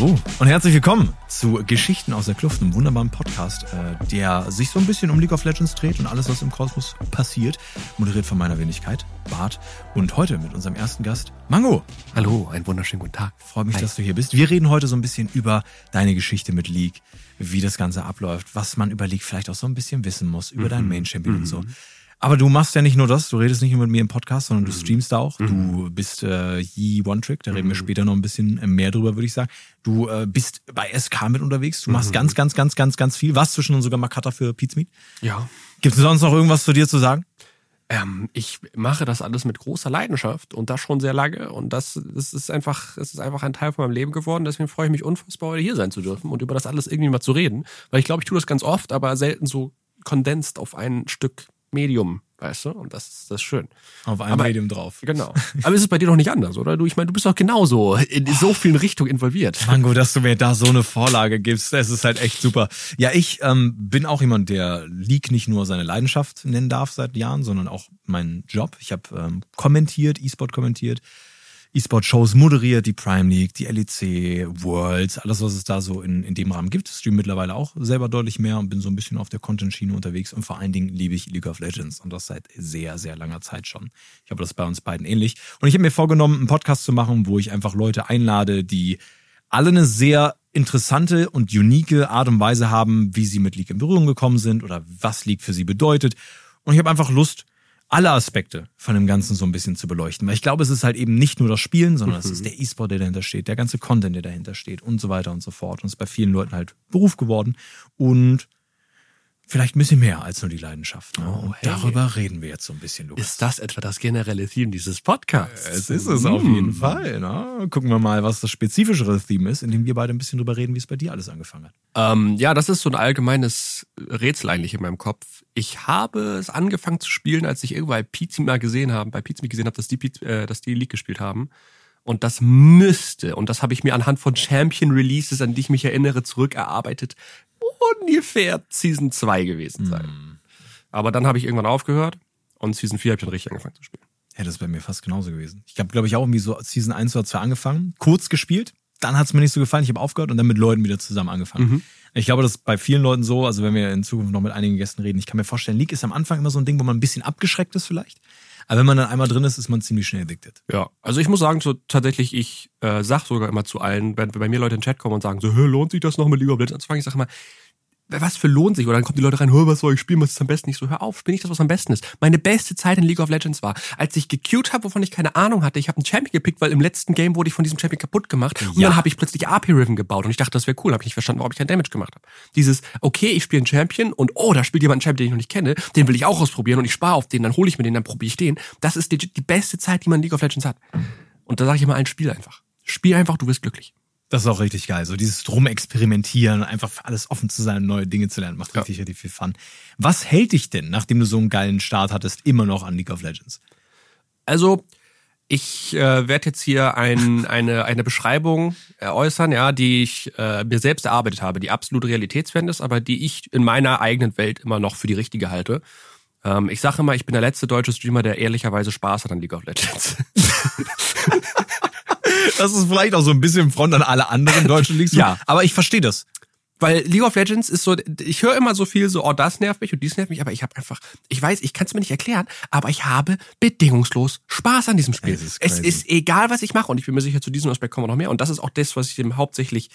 Hallo und herzlich willkommen zu Geschichten aus der Kluft, einem wunderbaren Podcast, äh, der sich so ein bisschen um League of Legends dreht und alles, was im Kosmos passiert, moderiert von meiner Wenigkeit, Bart. Und heute mit unserem ersten Gast, Mango. Hallo, einen wunderschönen guten Tag. Freue mich, Hi. dass du hier bist. Wir reden heute so ein bisschen über deine Geschichte mit League, wie das Ganze abläuft, was man über League vielleicht auch so ein bisschen wissen muss, über mhm. deinen Main Champion mhm. und so. Aber du machst ja nicht nur das, du redest nicht nur mit mir im Podcast, sondern du mhm. streamst da auch. Mhm. Du bist äh, Yi One Trick, da reden wir mhm. später noch ein bisschen äh, mehr drüber, würde ich sagen. Du äh, bist bei SK mit unterwegs, du machst ganz, ganz, ganz, ganz, ganz viel. Was zwischen uns sogar Makata für Pizmeet? Ja. Gibt es sonst noch irgendwas zu dir zu sagen? Ähm, ich mache das alles mit großer Leidenschaft und das schon sehr lange. Und das, das ist einfach, es ist einfach ein Teil von meinem Leben geworden. Deswegen freue ich mich unfassbar, heute hier sein zu dürfen und über das alles irgendwie mal zu reden. Weil ich glaube, ich tue das ganz oft, aber selten so kondensiert auf ein Stück Medium, weißt du? Und das, das ist schön. Auf einem Aber, Medium drauf. Genau. Aber ist es bei dir doch nicht anders, oder? Du, ich meine, du bist doch genauso in so vielen Richtungen involviert. Mango, dass du mir da so eine Vorlage gibst, das ist halt echt super. Ja, ich ähm, bin auch jemand, der League nicht nur seine Leidenschaft nennen darf seit Jahren, sondern auch meinen Job. Ich habe ähm, kommentiert, E-Sport kommentiert, E-Sport-Shows moderiert, die Prime League, die LEC, Worlds, alles, was es da so in, in dem Rahmen gibt. Stream mittlerweile auch selber deutlich mehr und bin so ein bisschen auf der Content-Schiene unterwegs und vor allen Dingen liebe ich League of Legends und das seit sehr, sehr langer Zeit schon. Ich habe das bei uns beiden ähnlich. Und ich habe mir vorgenommen, einen Podcast zu machen, wo ich einfach Leute einlade, die alle eine sehr interessante und unique Art und Weise haben, wie sie mit League in Berührung gekommen sind oder was League für sie bedeutet. Und ich habe einfach Lust, alle Aspekte von dem Ganzen so ein bisschen zu beleuchten. Weil ich glaube, es ist halt eben nicht nur das Spielen, sondern mhm. es ist der E-Sport, der dahinter steht, der ganze Content, der dahinter steht und so weiter und so fort. Und es ist bei vielen Leuten halt Beruf geworden. Und vielleicht ein bisschen mehr als nur die Leidenschaft. Ne? Oh, hey. Darüber reden wir jetzt so ein bisschen, Lukas. Ist das etwa das generelle Theme dieses Podcasts? Es ist es auf jeden hm. Fall. Ne? Gucken wir mal, was das spezifischere Theme ist, indem wir beide ein bisschen drüber reden, wie es bei dir alles angefangen hat. Ähm, ja, das ist so ein allgemeines Rätsel eigentlich in meinem Kopf. Ich habe es angefangen zu spielen, als ich irgendwo bei Pizza mal gesehen habe, bei Pizza gesehen habe, dass die, äh, dass die League gespielt haben. Und das müsste, und das habe ich mir anhand von Champion Releases, an die ich mich erinnere, zurückerarbeitet, ungefähr Season 2 gewesen sein. Hm. Aber dann habe ich irgendwann aufgehört und Season 4 habe ich dann richtig angefangen zu spielen. Ja, das ist bei mir fast genauso gewesen. Ich habe, glaube ich, auch irgendwie so Season 1 oder 2 angefangen, kurz gespielt, dann hat es mir nicht so gefallen, ich habe aufgehört und dann mit Leuten wieder zusammen angefangen. Mhm. Ich glaube, das ist bei vielen Leuten so, also wenn wir in Zukunft noch mit einigen Gästen reden, ich kann mir vorstellen, League ist am Anfang immer so ein Ding, wo man ein bisschen abgeschreckt ist vielleicht. Aber wenn man dann einmal drin ist, ist man ziemlich schnell addicted. Ja, also ich muss sagen, so tatsächlich, ich äh, sag sogar immer zu allen, wenn bei mir Leute in den Chat kommen und sagen so, lohnt sich das noch mit League of Legends anzufangen? Ich sage immer, was für lohnt sich? Oder dann kommen die Leute rein, was soll ich spielen, was ist am besten? Ich so, hör auf, spiel nicht das, was am besten ist. Meine beste Zeit in League of Legends war, als ich gecued habe, wovon ich keine Ahnung hatte. Ich habe einen Champion gepickt, weil im letzten Game wurde ich von diesem Champion kaputt gemacht. Und dann habe ich plötzlich AP-Riven gebaut und ich dachte, das wäre cool. Habe ich nicht verstanden, warum ich keinen Damage gemacht habe. Dieses, okay, ich spiele einen Champion und oh, da spielt jemand einen Champion, den ich noch nicht kenne, den will ich auch ausprobieren und ich spare auf den, dann hole ich mir den, dann probiere ich den. Das ist die, die beste Zeit, die man in League of Legends hat. Und da sage ich immer ein Spiel einfach. Spiel einfach, du wirst glücklich. Das ist auch richtig geil. So dieses Rumexperimentieren, einfach für alles offen zu sein, neue Dinge zu lernen, macht richtig, ja. richtig viel Fun. Was hält dich denn, nachdem du so einen geilen Start hattest, immer noch an League of Legends? Also, ich äh, werde jetzt hier ein, eine, eine Beschreibung äußern, ja, die ich äh, mir selbst erarbeitet habe, die absolut realitätsfern ist, aber die ich in meiner eigenen Welt immer noch für die richtige halte. Ähm, ich sage immer, ich bin der letzte deutsche Streamer, der ehrlicherweise Spaß hat an League of Legends. Das ist vielleicht auch so ein bisschen Front an alle anderen deutschen Leagues. ja. Aber ich verstehe das. Weil League of Legends ist so, ich höre immer so viel so, oh, das nervt mich und dies nervt mich, aber ich habe einfach, ich weiß, ich kann es mir nicht erklären, aber ich habe bedingungslos Spaß an diesem Spiel. Ist es ist egal, was ich mache und ich bin mir sicher, zu diesem Aspekt kommen wir noch mehr und das ist auch das, was ich dem hauptsächlich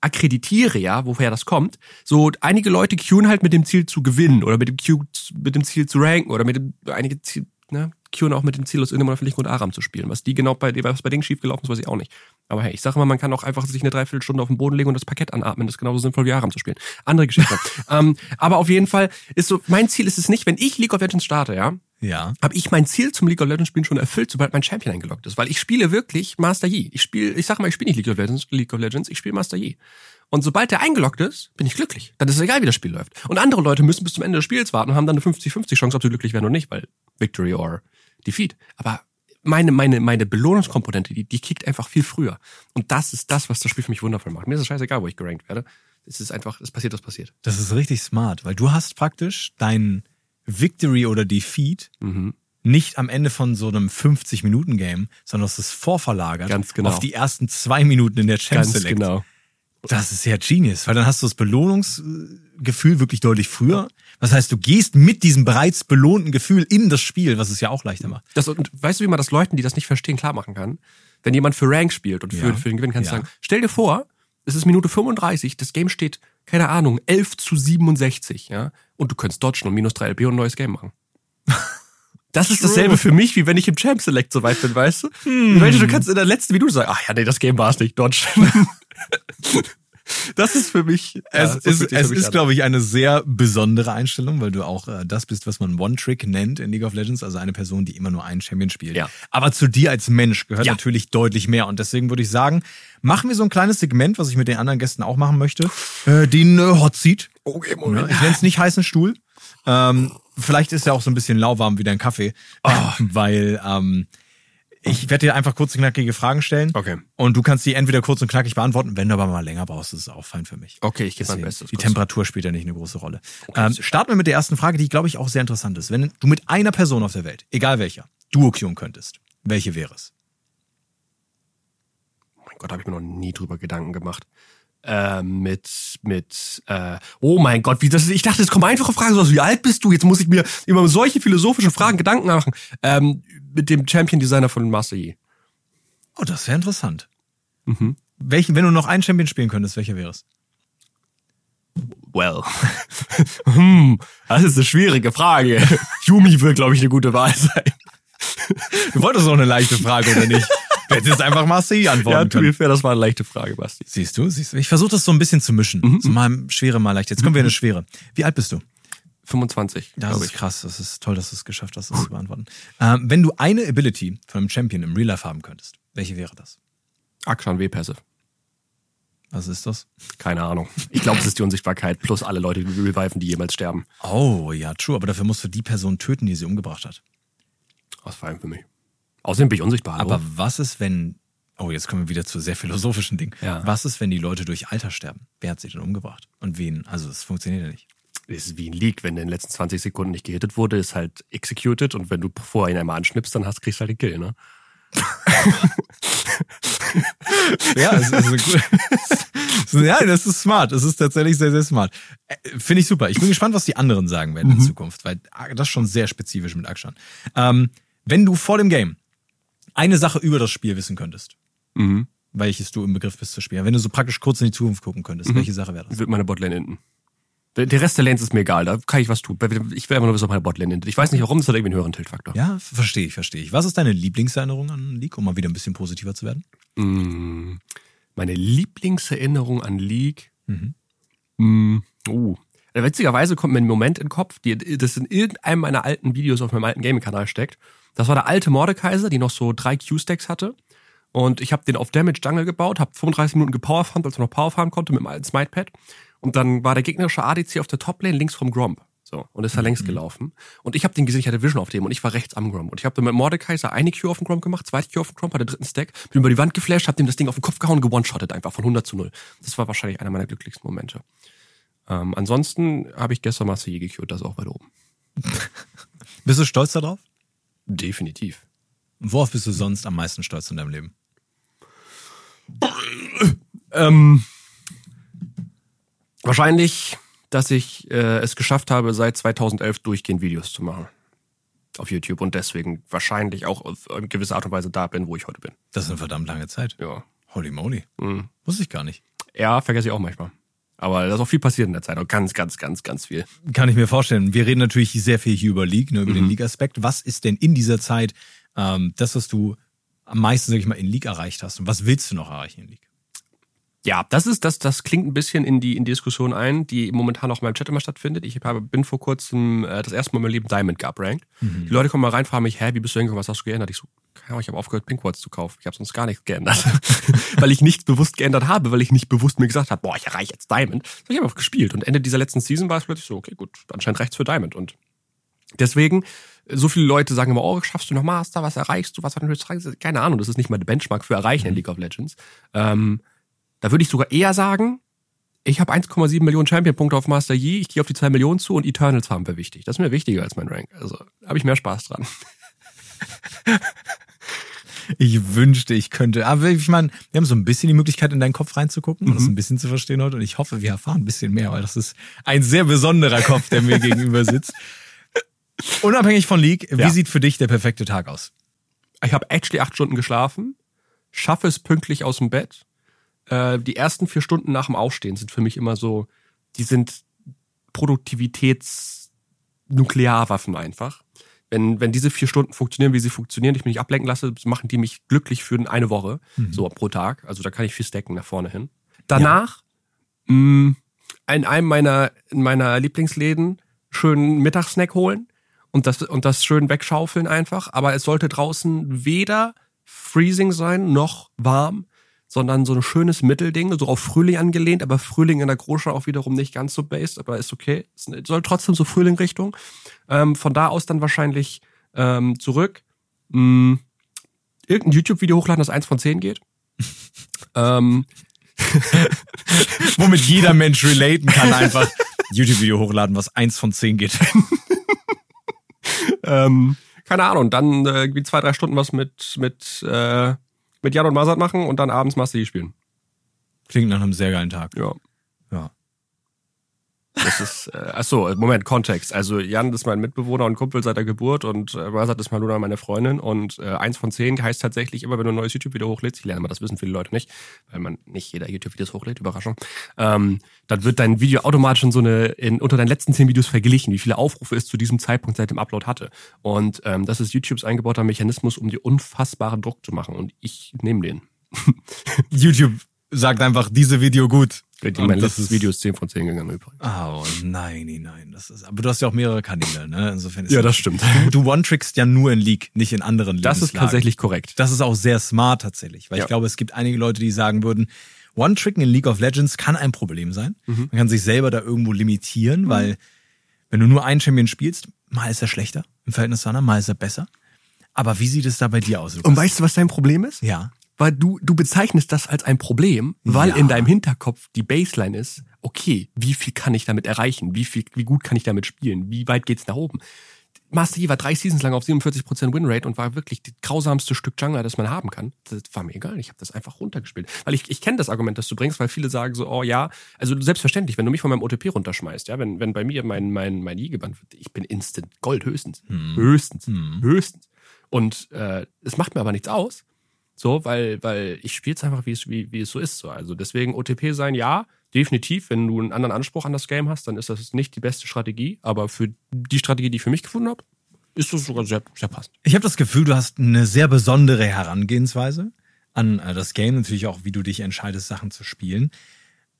akkreditiere, ja, woher das kommt. So, einige Leute queuen halt mit dem Ziel zu gewinnen oder mit dem, Q, mit dem Ziel zu ranken oder mit dem, einige Ziel, ne, Qn auch mit dem Ziel, aus irgendeinem öffentlichen Grund Aram zu spielen. Was die genau bei, was bei denen schiefgelaufen ist, weiß ich auch nicht. Aber hey, ich sage immer, man kann auch einfach sich eine Dreiviertelstunde auf den Boden legen und das Parkett anatmen. Das ist genauso sinnvoll wie Aram zu spielen. Andere Geschichte. ähm, aber auf jeden Fall ist so, mein Ziel ist es nicht, wenn ich League of Legends starte, ja, ja. habe ich mein Ziel zum League of Legends Spielen schon erfüllt, sobald mein Champion eingeloggt ist. Weil ich spiele wirklich Master Yi. Ich spiele, ich sag mal, ich spiele nicht League of Legends, League of Legends, ich spiele Master Yi. Und sobald der eingeloggt ist, bin ich glücklich. Dann ist es egal, wie das Spiel läuft. Und andere Leute müssen bis zum Ende des Spiels warten und haben dann eine 50-50 Chance, ob sie glücklich werden oder nicht, weil Victory or Defeat. Aber meine, meine, meine Belohnungskomponente, die, die kickt einfach viel früher. Und das ist das, was das Spiel für mich wundervoll macht. Mir ist es scheißegal, wo ich gerankt werde. Es ist einfach, es passiert, was passiert. Das ist richtig smart, weil du hast praktisch dein Victory oder Defeat mhm. nicht am Ende von so einem 50-Minuten-Game, sondern es ist vorverlagert Ganz genau. auf die ersten zwei Minuten in der Champs Ganz Select. genau. Das ist ja genius, weil dann hast du das Belohnungsgefühl wirklich deutlich früher. Das heißt, du gehst mit diesem bereits belohnten Gefühl in das Spiel, was es ja auch leichter macht. Das, und weißt du, wie man das Leuten, die das nicht verstehen, klar machen kann? Wenn jemand für Rank spielt und für, Ja. für den Gewinn kannst du Ja. sagen, stell dir vor, es ist Minute 35, das Game steht, keine Ahnung, 11 zu 67, ja, und du könntest dodgen und minus 3 LP und ein neues Game machen. Das ist dasselbe für mich, wie wenn ich im Champ Select so weit bin, weißt du? Hm. Weißt du, du kannst in der letzten Minute sagen, ach ja, nee, das Game war es nicht, dodge. das ist für mich, Es ja, so ist, sich es mich ist glaube ich, eine sehr besondere Einstellung, weil du auch äh, das bist, was man One-Trick nennt in League of Legends, also eine Person, die immer nur einen Champion spielt. Ja. Aber zu dir als Mensch gehört Ja. natürlich deutlich mehr. Und deswegen würde ich sagen, machen wir so ein kleines Segment, was ich mit den anderen Gästen auch machen möchte, äh, den äh, Hot Seat. Okay, Ja, ich nenne es nicht heißen Stuhl. Ähm, vielleicht ist er auch so ein bisschen lauwarm wie dein Kaffee, Ah. weil ähm, ich werde dir einfach kurz und knackige Fragen stellen. Okay. Und du kannst die entweder kurz und knackig beantworten. Wenn du aber mal länger brauchst, ist es auch fein für mich. Okay, ich gebe mein Bestes. Die kurz. Temperatur spielt ja nicht eine große Rolle. ähm, starten wir mit der ersten Frage, die, glaube ich, auch sehr interessant ist. Wenn du mit einer Person auf der Welt, egal welcher, duokion könntest, welche wäre es? Oh mein Gott, habe ich mir noch nie drüber Gedanken gemacht. Äh, mit, mit, äh, oh mein Gott, wie das, ich dachte, es kommen einfache Fragen, so wie alt bist du? Jetzt muss ich mir über solche philosophischen Fragen Gedanken machen. Ähm, mit dem Champion Designer von Master Yi. Oh, das wäre interessant. Mhm. Welchen, wenn du noch einen Champion spielen könntest, welcher wäre es? Well. hm, das ist eine schwierige Frage. Yumi wird, glaube ich, eine gute Wahl sein. Du wolltest doch eine leichte Frage, oder nicht? Du hättest jetzt einfach Marseille Ja, antworten to können. be fair, das war eine leichte Frage, Basti. Siehst du, siehst du. Ich versuche das so ein bisschen zu mischen. Mhm. So mal schwere, mal leicht. Jetzt kommen wir in eine schwere. Wie alt bist du? 25, Das ist ich. krass. Das ist toll, dass du es geschafft hast, das zu beantworten. Ähm, wenn du eine Ability von einem Champion im Real Life haben könntest, welche wäre das? Akshan W-Pässe. Was ist das? Keine Ahnung. Ich glaube, es ist die Unsichtbarkeit plus alle Leute, die reviven, die jemals sterben. Oh, ja, true. Aber dafür musst du die Person töten, die sie umgebracht hat. Das war für mich. Außerdem bin ich unsichtbar. hallo? Aber was ist, wenn. Oh, jetzt kommen wir wieder zu sehr philosophischen Dingen. Ja. Was ist, wenn die Leute durch Alter sterben? Wer hat sie denn umgebracht? Und wen? Also, es funktioniert ja nicht. Es ist wie ein Leak, wenn in den letzten 20 Sekunden nicht gehittet wurde, ist halt executed und wenn du vorher ihn einmal anschnippst, dann hast, kriegst du halt den Kill, ne? Ja, es ist gut. ja, das ist smart. Das ist tatsächlich sehr, sehr smart. Äh, Finde ich super. Ich bin gespannt, was die anderen sagen werden in Zukunft, weil ah, das ist schon sehr spezifisch mit Akshan. Ähm, wenn du vor dem Game eine Sache über das Spiel wissen könntest, Mhm. welches du im Begriff bist zu spielen, wenn du so praktisch kurz in die Zukunft gucken könntest, welche Sache wäre das? Wird meine Botlane enden. Der, Rest der Lanes ist mir egal, da kann ich was tun. Ich will einfach nur wissen, ob meine Botlane endet. Ich weiß nicht warum, es hat irgendwie einen höheren Tiltfaktor. Ja, verstehe ich, verstehe ich. Was ist deine Lieblingserinnerung an League, um mal wieder ein bisschen positiver zu werden? Mm, Meine Lieblingserinnerung an League. Mhm. Äh, Witzigerweise kommt mir ein Moment in den Kopf, die, das in irgendeinem meiner alten Videos auf meinem alten Gaming-Kanal steckt. Das war der alte Mordekaiser, die noch so drei Q-Stacks hatte. Und ich habe den auf Damage Jungle gebaut, habe 35 Minuten gepowerfarmt, als man noch powerfarmen konnte mit dem alten Smite-Pad. Und dann war der gegnerische ADC auf der Toplane links vom Gromp. So, und ist da längs gelaufen. Und ich habe den gesehen, ich hatte Vision auf dem und ich war rechts am Gromp. Und ich habe dann mit Mordekaiser eine Q auf den Gromp gemacht, zweite Q auf den Gromp, hatte dritten Stack, bin über die Wand geflasht, hab dem das Ding auf den Kopf gehauen, gewone-shottet einfach von 100 zu 0. Das war wahrscheinlich einer meiner glücklichsten Momente. Ähm, ansonsten habe ich gestern Marseille gecued, das ist auch weit oben. Bist du stolz darauf? Definitiv. Worauf bist du sonst am meisten stolz in deinem Leben? Ähm, wahrscheinlich, dass ich äh, es geschafft habe, seit 2011 durchgehend Videos zu machen. Auf YouTube und deswegen wahrscheinlich auch auf eine gewisse Art und Weise da bin, wo ich heute bin. Das ist eine verdammt lange Zeit. Ja. Holy moly. Mhm. Wusste ich gar nicht. Ja, vergesse ich auch manchmal. Aber da ist auch viel passiert in der Zeit. Auch ganz, ganz, ganz, ganz viel. Kann ich mir vorstellen. Wir reden natürlich sehr viel hier über League, ne, über Mhm. den League-Aspekt. Was ist denn in dieser Zeit ähm, das, was du am meisten, sag ich mal, in League erreicht hast? Und was willst du noch erreichen in League? Ja, das ist, das, das klingt ein bisschen in die, in die Diskussion ein, die momentan auch in meinem Chat immer stattfindet. Ich habe, bin vor kurzem äh, das erste Mal in meinem Leben Diamond geuprankt. Die Leute kommen mal rein, fragen mich, hä, wie bist du hingekommen, was hast du geändert? Ich so, keine Ahnung, ich habe aufgehört, Pinkwards zu kaufen. Ich habe sonst gar nichts geändert. weil ich nichts bewusst geändert habe, weil ich nicht bewusst mir gesagt habe, boah, ich erreiche jetzt Diamond. So, ich habe einfach gespielt. Und Ende dieser letzten Season war es plötzlich so, okay, gut, anscheinend rechts für Diamond. Und deswegen, so viele Leute sagen immer, oh, schaffst du noch Master, was erreichst du, was war denn höchstes Keine Ahnung, das ist nicht mal der Benchmark für Erreichen in League of Legends. Ähm, da würde ich sogar eher sagen, ich habe 1,7 Millionen Champion-Punkte auf Master Yi, ich gehe auf die 2 Millionen zu und Eternals haben wir wichtig. Das ist mir wichtiger als mein Rank. Also habe ich mehr Spaß dran. Ich wünschte, ich könnte. Aber ich meine, wir haben so ein bisschen die Möglichkeit, in deinen Kopf reinzugucken und das Mhm. ein bisschen zu verstehen heute. Und ich hoffe, wir erfahren ein bisschen mehr, weil das ist ein sehr besonderer Kopf, der mir gegenüber sitzt. Unabhängig von League, wie Ja. sieht für dich der perfekte Tag aus? Ich habe actually acht Stunden geschlafen, schaffe es pünktlich aus dem Bett. Äh, die ersten vier Stunden nach dem Aufstehen sind für mich immer so, die sind Produktivitätsnuklearwaffen einfach. Wenn, wenn diese vier Stunden funktionieren, wie sie funktionieren, ich mich nicht ablenken lasse, machen die mich glücklich für eine Woche, so pro Tag. Also da kann ich viel stacken nach vorne hin. Danach, mh, in einem meiner, in meiner Lieblingsläden schönen Mittagssnack holen und das, und das schön wegschaufeln einfach. Aber es sollte draußen weder freezing sein noch warm, sondern so ein schönes Mittelding, so auf Frühling angelehnt, aber Frühling in der Großstadt auch wiederum nicht ganz so based, aber ist okay. Es soll trotzdem so Frühling-Richtung. Ähm, von da aus dann wahrscheinlich ähm, zurück. Mh, irgendein YouTube-Video hochladen, das eins von zehn geht. ähm, Womit jeder Mensch relaten kann, einfach YouTube-Video hochladen, was eins von zehn geht. ähm, keine Ahnung, dann äh, irgendwie zwei, drei Stunden was mit, mit, äh, mit Jan und Masat machen und dann abends Master Yi spielen. Klingt nach einem sehr geilen Tag. Ja. Das ist, äh, ach so, Moment, Kontext. Also Jan ist mein Mitbewohner und Kumpel seit der Geburt und äh, Masat ist Maluna meine Freundin und äh, eins von zehn heißt tatsächlich immer, wenn du ein neues YouTube-Video hochlädst, ich lerne mal, das wissen viele Leute nicht, weil man nicht jeder YouTube-Videos hochlädt, Überraschung, ähm, dann wird dein Video automatisch in so eine, in, unter deinen letzten zehn Videos verglichen, wie viele Aufrufe es zu diesem Zeitpunkt seit dem Upload hatte. Und ähm, das ist YouTubes eingebauter Mechanismus, um dir unfassbaren Druck zu machen und ich nehme den. YouTube sagt einfach, diese Video gut. Die Und mein das letztes ist- Video ist 10 von 10 gegangen übrigens. Oh nein, nein, nein. Das ist, aber du hast ja auch mehrere Kanäle, ne? Insofern ist Ja, das stimmt. Du, du one-trickst ja nur in League, nicht in anderen Das ist tatsächlich korrekt. Das ist auch sehr smart tatsächlich, weil Ja. ich glaube, es gibt einige Leute, die sagen würden, One-Tricken in League of Legends kann ein Problem sein. Mhm. Man kann sich selber da irgendwo limitieren, weil wenn du nur einen Champion spielst, mal ist er schlechter im Verhältnis zu anderen, mal ist er besser. Aber wie sieht es da bei dir aus? Lukas? Und weißt du, was dein Problem ist? ja. Weil du, du bezeichnest das als ein Problem, weil Ja. in deinem Hinterkopf die Baseline ist, okay, wie viel kann ich damit erreichen? Wie viel, wie gut kann ich damit spielen? Wie weit geht's nach oben? Master Yi war drei Seasons lang auf 47% Winrate und war wirklich das grausamste Stück Jungler, das man haben kann. Das war mir egal, ich habe das einfach runtergespielt. Weil ich, ich kenne das Argument, das du bringst, weil viele sagen so, oh ja, also selbstverständlich, wenn du mich von meinem OTP runterschmeißt, ja, wenn, wenn bei mir mein, mein, mein Yi gebannt wird, ich bin instant Gold höchstens. Höchstens. Höchstens. Und äh, es macht mir aber nichts aus. So, weil, weil ich spiele es einfach, wie es, wie, wie es so ist. So. Also deswegen OTP sein, ja, definitiv. Wenn du einen anderen Anspruch an das Game hast, dann ist das nicht die beste Strategie. Aber für die Strategie, die ich für mich gefunden habe, ist das sogar sehr, sehr passend. Ich habe das Gefühl, du hast eine sehr besondere Herangehensweise an äh, das Game, natürlich auch, wie du dich entscheidest, Sachen zu spielen.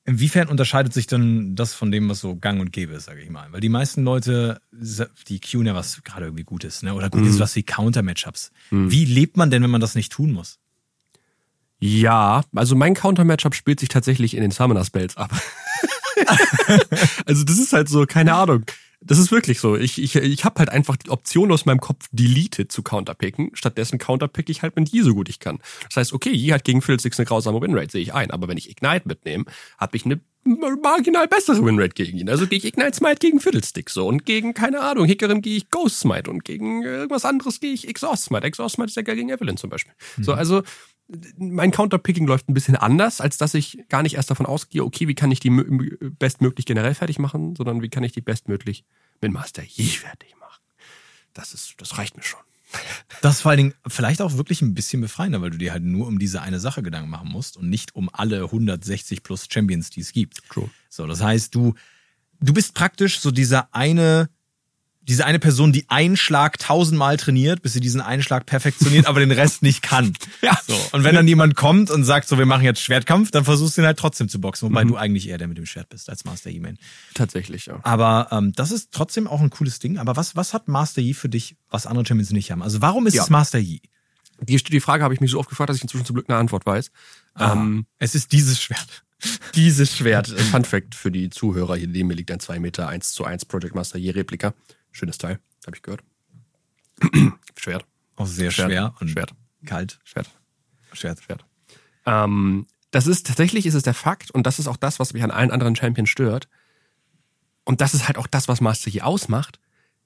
Inwiefern unterscheidet sich denn das von dem, was so gang und gäbe ist, sage ich mal? Weil die meisten Leute, die queuen ja was gerade irgendwie Gutes, ne? Oder gut ist was wie Counter-Matchups. Wie lebt man denn, wenn man das nicht tun muss? Ja, also mein Counter-Matchup spielt sich tatsächlich in den Summoner-Spells ab. also das ist halt so, keine Ahnung. Das ist wirklich so. Ich, ich, ich habe halt einfach die Option aus meinem Kopf deleted zu counterpicken. Stattdessen counterpick ich halt mit Yi so gut ich kann. Das heißt, okay, Yi hat gegen Fiddlesticks eine grausame Winrate, sehe ich ein. Aber wenn ich Ignite mitnehme, habe ich eine marginal bessere Winrate gegen ihn. Also gehe ich Ignite Smite gegen Fiddlesticks so. Und gegen, keine Ahnung, Hickerin gehe ich Ghost Smite. Und gegen irgendwas anderes gehe ich Exhaust Smite. Exhaust Smite ist ja geil gegen Evelyn zum Beispiel. So, also mein Counterpicking läuft ein bisschen anders, als dass ich gar nicht erst davon ausgehe, okay, wie kann ich die mö- bestmöglich generell fertig machen, sondern wie kann ich die bestmöglich mit Master Yi fertig machen. Das ist, das reicht mir schon. Das ist vor allen Dingen vielleicht auch wirklich ein bisschen befreiender, weil du dir halt nur um diese eine Sache Gedanken machen musst und nicht um alle 160 plus Champions, die es gibt. True. So, das heißt, du, du bist praktisch so dieser eine, diese eine Person, die einen Schlag tausendmal trainiert, bis sie diesen einen Schlag perfektioniert, aber den Rest nicht kann. Ja. So. Und wenn dann jemand kommt und sagt, so, wir machen jetzt Schwertkampf, dann versuchst du ihn halt trotzdem zu boxen, Mhm. wobei du eigentlich eher der mit dem Schwert bist als Master Yi-Man. Tatsächlich, ja. Aber ähm, das ist trotzdem auch ein cooles Ding. Aber was, was hat Master Yi für dich, was andere Champions nicht haben? Also warum ist Ja. es Master Yi? Die, die Frage habe ich mich so oft gefragt, dass ich inzwischen zum Glück eine Antwort weiß. Ähm, Es ist dieses Schwert. dieses Schwert, Fun Fact für die Zuhörer, hier neben mir liegt ein 2 Meter 1 zu 1 Project Master Yi Replika. Schönes Teil, habe ich gehört. Schwert, Auch sehr Schwert, schwer und Schwert. kalt. Schwert. Schwert. Schwert. Ähm, das ist tatsächlich ist es der Fakt und das ist auch das, was mich an allen anderen Champions stört. Und das ist halt auch das, was Master Yi ausmacht.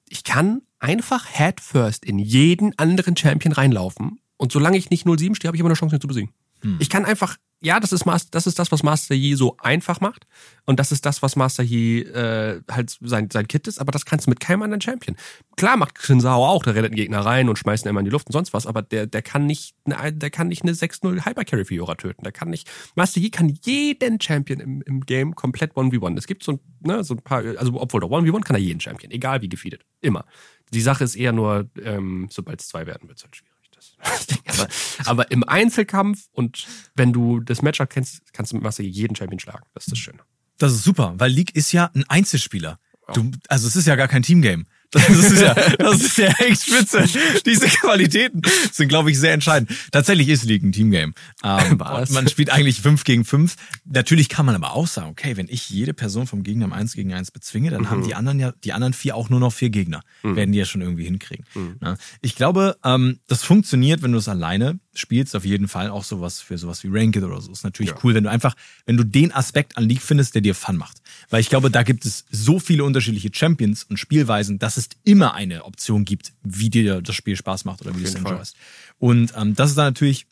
ich kann einfach head first in jeden anderen Champion reinlaufen und solange ich nicht 0-7 stehe, habe ich immer eine Chance, ihn zu besiegen. Hm. Ich kann einfach, ja, das ist, Master, das ist das, was Master Yi so einfach macht. Und das ist das, was Master Yi äh, halt sein, sein Kit ist, aber das kannst du mit keinem anderen Champion. Klar macht Shinsao auch, der rennt den Gegner rein und schmeißt ihn immer in die Luft und sonst was, aber der, der kann nicht, der kann nicht eine 6-0 Hypercarry Fiora töten. Der kann nicht, Master Yi kann jeden Champion im, im Game komplett 1v1. Es gibt so, ne, so ein paar, also obwohl der 1v1 kann er jeden Champion, egal wie gefeedet. Immer. Die Sache ist eher nur, ähm, sobald es zwei werden, wird es halt schwierig aber, aber, im Einzelkampf und wenn du das Matchup kennst, kannst du mit Masse jeden Champion schlagen. Das ist das Schöne. Das ist super, weil League ist ja ein Einzelspieler. Du, also es ist ja gar kein Teamgame. Das ist ja, das ist ja echt spitze. Diese Qualitäten sind, glaube ich, sehr entscheidend. Tatsächlich ist League ein Teamgame. Ähm, man spielt eigentlich fünf gegen fünf. Natürlich kann man aber auch sagen, okay, wenn ich jede Person vom Gegner im Eins gegen eins bezwinge, dann mhm. haben die anderen ja, die anderen vier auch nur noch vier Gegner. Mhm. Werden die ja schon irgendwie hinkriegen. Mhm. Ich glaube, ähm, das funktioniert, wenn du es alleine spielst, auf jeden Fall auch sowas für sowas wie Ranked oder so. Ist natürlich ja. cool, wenn du einfach, wenn du den Aspekt an League findest, der dir Fun macht. Weil ich glaube, da gibt es so viele unterschiedliche Champions und Spielweisen, dass es immer eine Option gibt, wie dir das Spiel Spaß macht oder wie du es enjoyst. Und ähm, das ist dann natürlich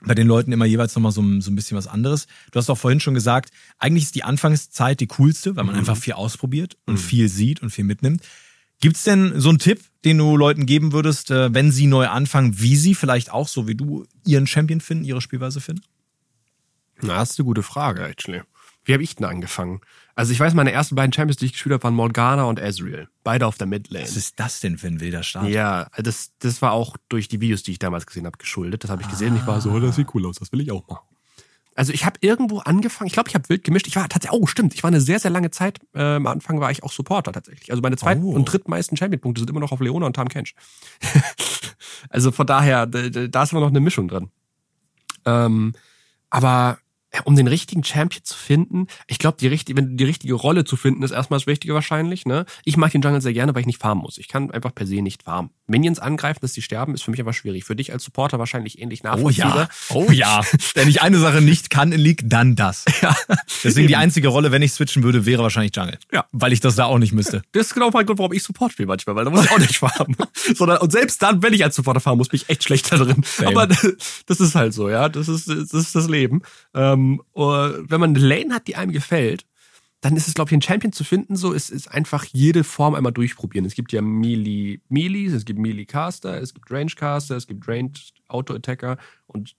bei den Leuten immer jeweils nochmal so, so ein bisschen was anderes. Du hast auch vorhin schon gesagt, eigentlich ist die Anfangszeit die coolste, weil man mhm. einfach viel ausprobiert und mhm. viel sieht und viel mitnimmt. Gibt's denn so einen Tipp, den du Leuten geben würdest, äh, wenn sie neu anfangen, wie sie vielleicht auch so wie du ihren Champion finden, ihre Spielweise finden? Na, das ist eine gute Frage, actually. Wie habe ich denn angefangen? Also ich weiß, meine ersten beiden Champions, die ich gespielt habe, waren Morgana und Ezreal. Beide auf der Midlane. Was ist das denn für ein wilder Start? Ja, das, das war auch durch die Videos, die ich damals gesehen habe, geschuldet. Das habe ich gesehen. Ah. Ich war so, oh, das sieht cool aus, das will ich auch machen. Also ich habe irgendwo angefangen, ich glaube, ich habe wild gemischt. Ich war tatsächlich, oh stimmt, ich war eine sehr, sehr lange Zeit, äh, am Anfang war ich auch Supporter tatsächlich. Also meine zweiten oh. und drittmeisten Champion-Punkte sind immer noch auf Leona und Tam Kench. also von daher, da, da ist immer noch eine Mischung drin. Ähm, aber um den richtigen Champion zu finden, ich glaube, die richtige, wenn die richtige Rolle zu finden, ist erstmal das Wichtige wahrscheinlich. Ne? Ich mag den Jungle sehr gerne, weil ich nicht farmen muss. Ich kann einfach per se nicht farmen. Minions angreifen, dass sie sterben, ist für mich aber schwierig. Für dich als Supporter wahrscheinlich ähnlich nachvollziehbar. Oh ja, oh ja. Wenn ich eine Sache nicht kann in League, dann das. Ja. Deswegen die einzige Rolle, wenn ich switchen würde, wäre wahrscheinlich Jungle. Ja. Weil ich das da auch nicht müsste. Das ist genau mein Grund, warum ich Support spiele manchmal, weil da muss ich auch nicht farmen. Sondern, und selbst dann, wenn ich als Supporter farmen muss, bin ich echt schlechter drin. Same. Aber das ist halt so, ja. Das ist, das ist das Leben. Ähm, wenn man eine Lane hat, die einem gefällt, dann ist es, glaube ich, ein Champion zu finden, so ist, ist einfach jede Form einmal durchprobieren. Es gibt ja Melee Melees, es gibt Melee Caster, es gibt Range Caster, es gibt Ranged Auto Attacker und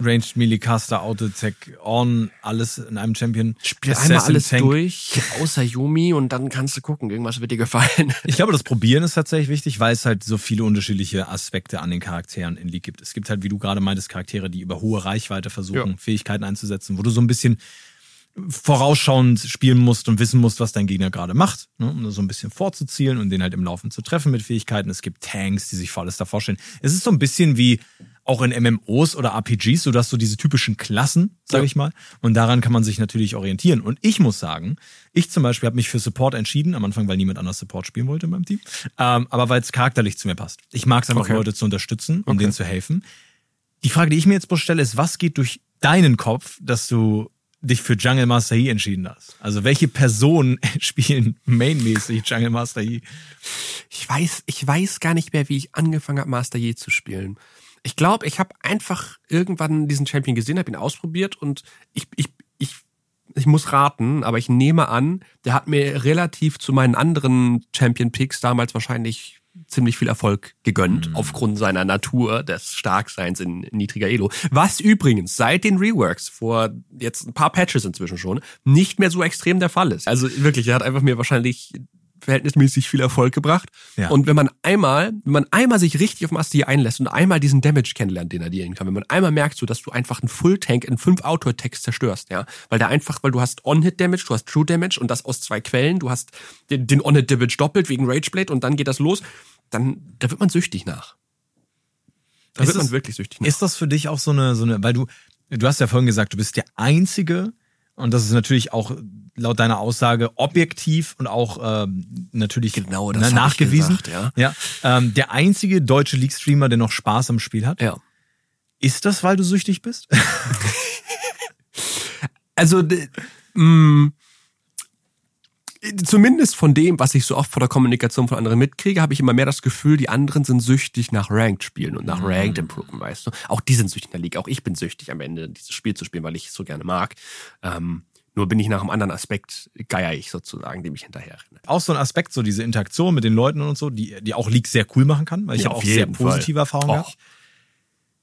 Ranged Melee Caster, Auto Attack On, alles in einem Champion. Spiel Assassin einmal alles Tank. durch, außer Yumi und dann kannst du gucken, irgendwas wird dir gefallen. Ich glaube, das Probieren ist tatsächlich wichtig, weil es halt so viele unterschiedliche Aspekte an den Charakteren in League gibt. Es gibt halt, wie du gerade meintest, Charaktere, die über hohe Reichweite versuchen, ja. Fähigkeiten einzusetzen, wo du so ein bisschen vorausschauend spielen musst und wissen musst, was dein Gegner gerade macht, ne, um so ein bisschen vorzuzielen und den halt im Laufen zu treffen mit Fähigkeiten. Es gibt Tanks, die sich vor alles davor stellen. Es ist so ein bisschen wie auch in MMOs oder RPGs, so dass so diese typischen Klassen, sag ja. ich mal. Und daran kann man sich natürlich orientieren. Und ich muss sagen, ich zum Beispiel habe mich für Support entschieden, am Anfang, weil niemand anders Support spielen wollte in meinem Team, ähm, aber weil es charakterlich zu mir passt. Ich mag es einfach, okay. Leute zu unterstützen und okay. denen zu helfen. Die Frage, die ich mir jetzt bloß stelle, ist, was geht durch deinen Kopf, dass du dich für Jungle Master Yi entschieden hast? Also welche Personen spielen mainmäßig Jungle Master Yi? Ich weiß, ich weiß gar nicht mehr, wie ich angefangen habe, Master Yi zu spielen. Ich glaube, ich habe einfach irgendwann diesen Champion gesehen, habe ihn ausprobiert und ich, ich, ich, ich muss raten, aber ich nehme an, der hat mir relativ zu meinen anderen Champion-Picks damals wahrscheinlich ziemlich viel Erfolg gegönnt, mhm. aufgrund seiner Natur des Starkseins in niedriger Elo. Was übrigens seit den Reworks vor jetzt ein paar Patches inzwischen schon nicht mehr so extrem der Fall ist. Also wirklich, er hat einfach mir wahrscheinlich verhältnismäßig viel Erfolg gebracht. Ja. Und wenn man einmal, wenn man einmal sich richtig auf Masti einlässt und einmal diesen Damage kennenlernt, den er dealen kann, wenn man einmal merkt, so dass du einfach einen Full Tank in fünf Auto-Attacks zerstörst, ja, weil der einfach, weil du hast On-Hit-Damage, du hast True Damage und das aus zwei Quellen, du hast den, den On-Hit-Damage doppelt wegen Rageblade und dann geht das los, dann, da wird man süchtig nach. Da ist wird man wirklich süchtig nach. Ist das für dich auch so eine, so eine, weil du, du hast ja vorhin gesagt, du bist der Einzige, und das ist natürlich auch laut deiner Aussage objektiv und auch ähm, natürlich genau, das ne, nachgewiesen. Gesagt, ja. ja ähm, der einzige deutsche League-Streamer, der noch Spaß am Spiel hat. Ja. Ist das, weil du süchtig bist? also, mh, mm, zumindest von dem, was ich so oft vor der Kommunikation von anderen mitkriege, habe ich immer mehr das Gefühl, die anderen sind süchtig nach Ranked spielen und nach mhm. Ranked Improven, weißt du. Auch die sind süchtig in der League. Auch ich bin süchtig am Ende, dieses Spiel zu spielen, weil ich es so gerne mag. Ähm, nur bin ich nach einem anderen Aspekt, geier ich sozusagen, dem ich hinterher renne. Auch so ein Aspekt, so diese Interaktion mit den Leuten und so, die, die auch League sehr cool machen kann, weil ich ja, habe auch sehr positive Fall. Erfahrungen gehabt.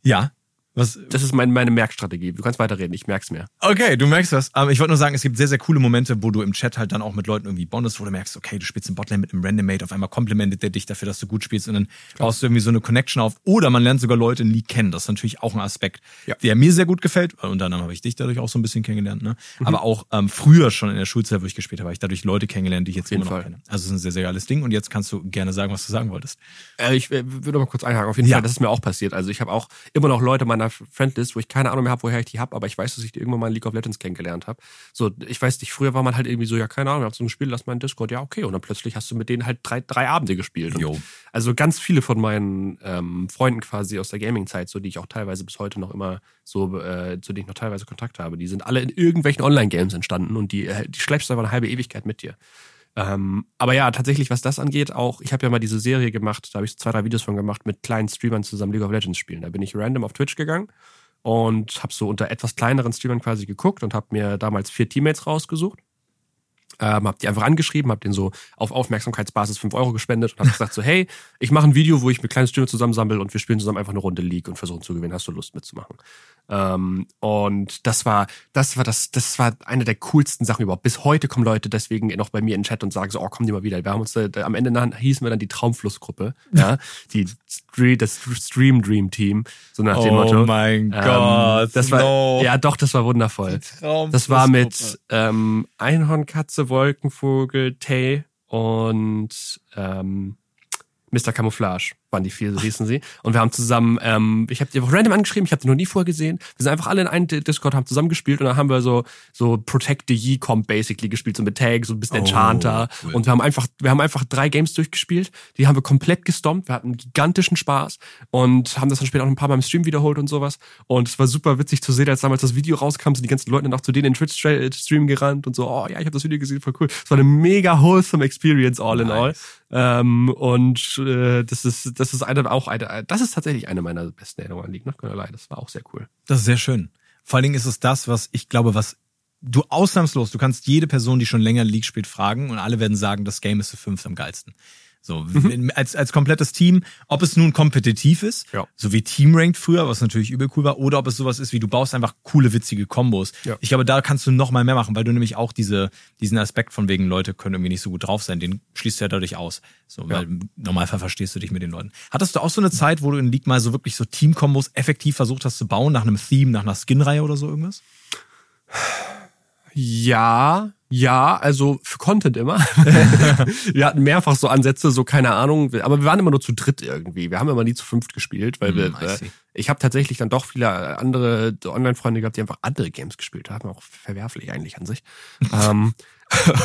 Ja, was? Das ist mein, meine Merkstrategie. Du kannst weiterreden, ich merk's mir. Okay, du merkst was. Aber ich wollte nur sagen, es gibt sehr, sehr coole Momente, wo du im Chat halt dann auch mit Leuten irgendwie bondest, wo du merkst, okay, du spielst im Botlane mit einem Randommate, auf einmal komplimentet der dich dafür, dass du gut spielst und dann Klar. baust du irgendwie so eine Connection auf. Oder man lernt sogar Leute in League kennen. Das ist natürlich auch ein Aspekt, ja. der mir sehr gut gefällt. Und dann habe ich dich dadurch auch so ein bisschen kennengelernt. Ne? Mhm. Aber auch ähm, früher schon in der Schulzeit, wo ich gespielt habe, habe ich dadurch Leute kennengelernt, die ich jetzt immer noch Fall. kenne. Also es ist ein sehr, sehr geiles Ding. Und jetzt kannst du gerne sagen, was du sagen wolltest. Äh, ich äh, würde mal kurz einhaken. Auf jeden ja. Fall, das ist mir auch passiert. Also ich habe auch immer noch Leute meiner Friendlist, wo ich keine Ahnung mehr habe, woher ich die habe, aber ich weiß, dass ich die irgendwann mal in League of Legends kennengelernt habe. So, ich weiß nicht, früher war man halt irgendwie so, ja, keine Ahnung, wir haben so ein Spiel, lass mal in Discord, ja, okay. Und dann plötzlich hast du mit denen halt drei, drei Abende gespielt. also ganz viele von meinen ähm, Freunden quasi aus der Gaming-Zeit, so die ich auch teilweise bis heute noch immer so, äh, zu denen ich noch teilweise Kontakt habe, die sind alle in irgendwelchen Online-Games entstanden und die, äh, die schleppst du einfach eine halbe Ewigkeit mit dir. Ähm, aber ja, tatsächlich, was das angeht, auch, ich habe ja mal diese Serie gemacht, da habe ich zwei, drei Videos von gemacht, mit kleinen Streamern zusammen League of Legends spielen. Da bin ich random auf Twitch gegangen und habe so unter etwas kleineren Streamern quasi geguckt und habe mir damals vier Teammates rausgesucht. Ähm, hab die einfach angeschrieben, hab denen so auf Aufmerksamkeitsbasis fünf Euro gespendet und hab gesagt so, hey, ich mache ein Video, wo ich mit kleinen Streamern zusammensammle und wir spielen zusammen einfach eine Runde League und versuchen zu gewinnen. Hast du Lust mitzumachen? Ähm, und das war, das war das, das war eine der coolsten Sachen überhaupt. Bis heute kommen Leute deswegen noch bei mir in den Chat und sagen so, oh, komm die mal wieder. Wir haben uns, äh, am Ende hießen wir dann die Traumflussgruppe, ja, die, das Stream Dream Team, so nach dem oh Motto. Oh mein ähm, Gott. Das war, no. ja doch, das war wundervoll. Das war mit, ähm, Einhornkatze, Wolkenvogel, Tay und, ähm, Mr. Camouflage waren die vier, so hießen sie. Und wir haben zusammen, ähm, ich habe die einfach random angeschrieben, ich habe die noch nie vorher gesehen. Wir sind einfach alle in einem Discord, haben zusammen gespielt und dann haben wir so so Protect the Ye Comp basically gespielt, so mit Tags, so ein bisschen oh, Enchanter. Cool. Und wir haben einfach, wir haben einfach drei Games durchgespielt. Die haben wir komplett gestompt. Wir hatten gigantischen Spaß und haben das dann später auch ein paar Mal im Stream wiederholt und sowas. Und es war super witzig zu sehen, als damals das Video rauskam, sind die ganzen Leute dann auch zu denen in Twitch-Stream gerannt und so, oh ja, ich habe das Video gesehen, voll cool. Es war eine mega wholesome Experience all nice. in all. Ähm, und äh, das ist, das ist eine, auch eine, das ist tatsächlich eine meiner besten Erinnerungen an League, gonna lie. Das war auch sehr cool. Das ist sehr schön. Vor allen Dingen ist es das, was ich glaube, was du ausnahmslos, du kannst jede Person, die schon länger League spielt, fragen und alle werden sagen, das Game ist für fünf am geilsten. So, mhm. als, als komplettes Team, ob es nun kompetitiv ist, ja. so wie Team Ranked früher, was natürlich übel cool war, oder ob es sowas ist, wie du baust einfach coole, witzige Kombos. Ja. Ich glaube, da kannst du noch mal mehr machen, weil du nämlich auch diese, diesen Aspekt von wegen, Leute können irgendwie nicht so gut drauf sein, den schließt du ja dadurch aus. So, ja. weil im Normalfall verstehst du dich mit den Leuten. Hattest du auch so eine Zeit, wo du in League mal so wirklich so Team-Kombos effektiv versucht hast zu bauen, nach einem Theme, nach einer Skin-Reihe oder so irgendwas? Ja, ja, also für Content immer. wir hatten mehrfach so Ansätze, so keine Ahnung, aber wir waren immer nur zu dritt irgendwie. Wir haben immer nie zu fünft gespielt, weil mm, wir, äh, ich habe tatsächlich dann doch viele andere Online-Freunde gehabt, die einfach andere Games gespielt haben, auch verwerflich eigentlich an sich. ähm,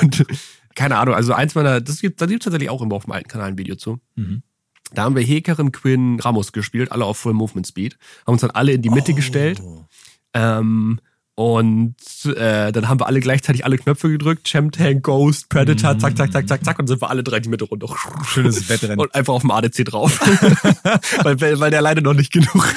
und keine Ahnung, also eins meiner, das gibt, da gibt tatsächlich auch immer auf dem alten Kanal ein Video zu. Mhm. Da haben wir Hekerin, Quinn, Ramos gespielt, alle auf Full Movement Speed, haben uns dann alle in die Mitte oh. gestellt. Ähm, und äh, dann haben wir alle gleichzeitig alle Knöpfe gedrückt, Champ Ghost, Predator, mm. zack, zack, zack, zack, zack, und sind wir alle drei die Mitte runter. Schönes Wettrennen. Und einfach auf dem ADC drauf. weil, weil der leider noch nicht genug.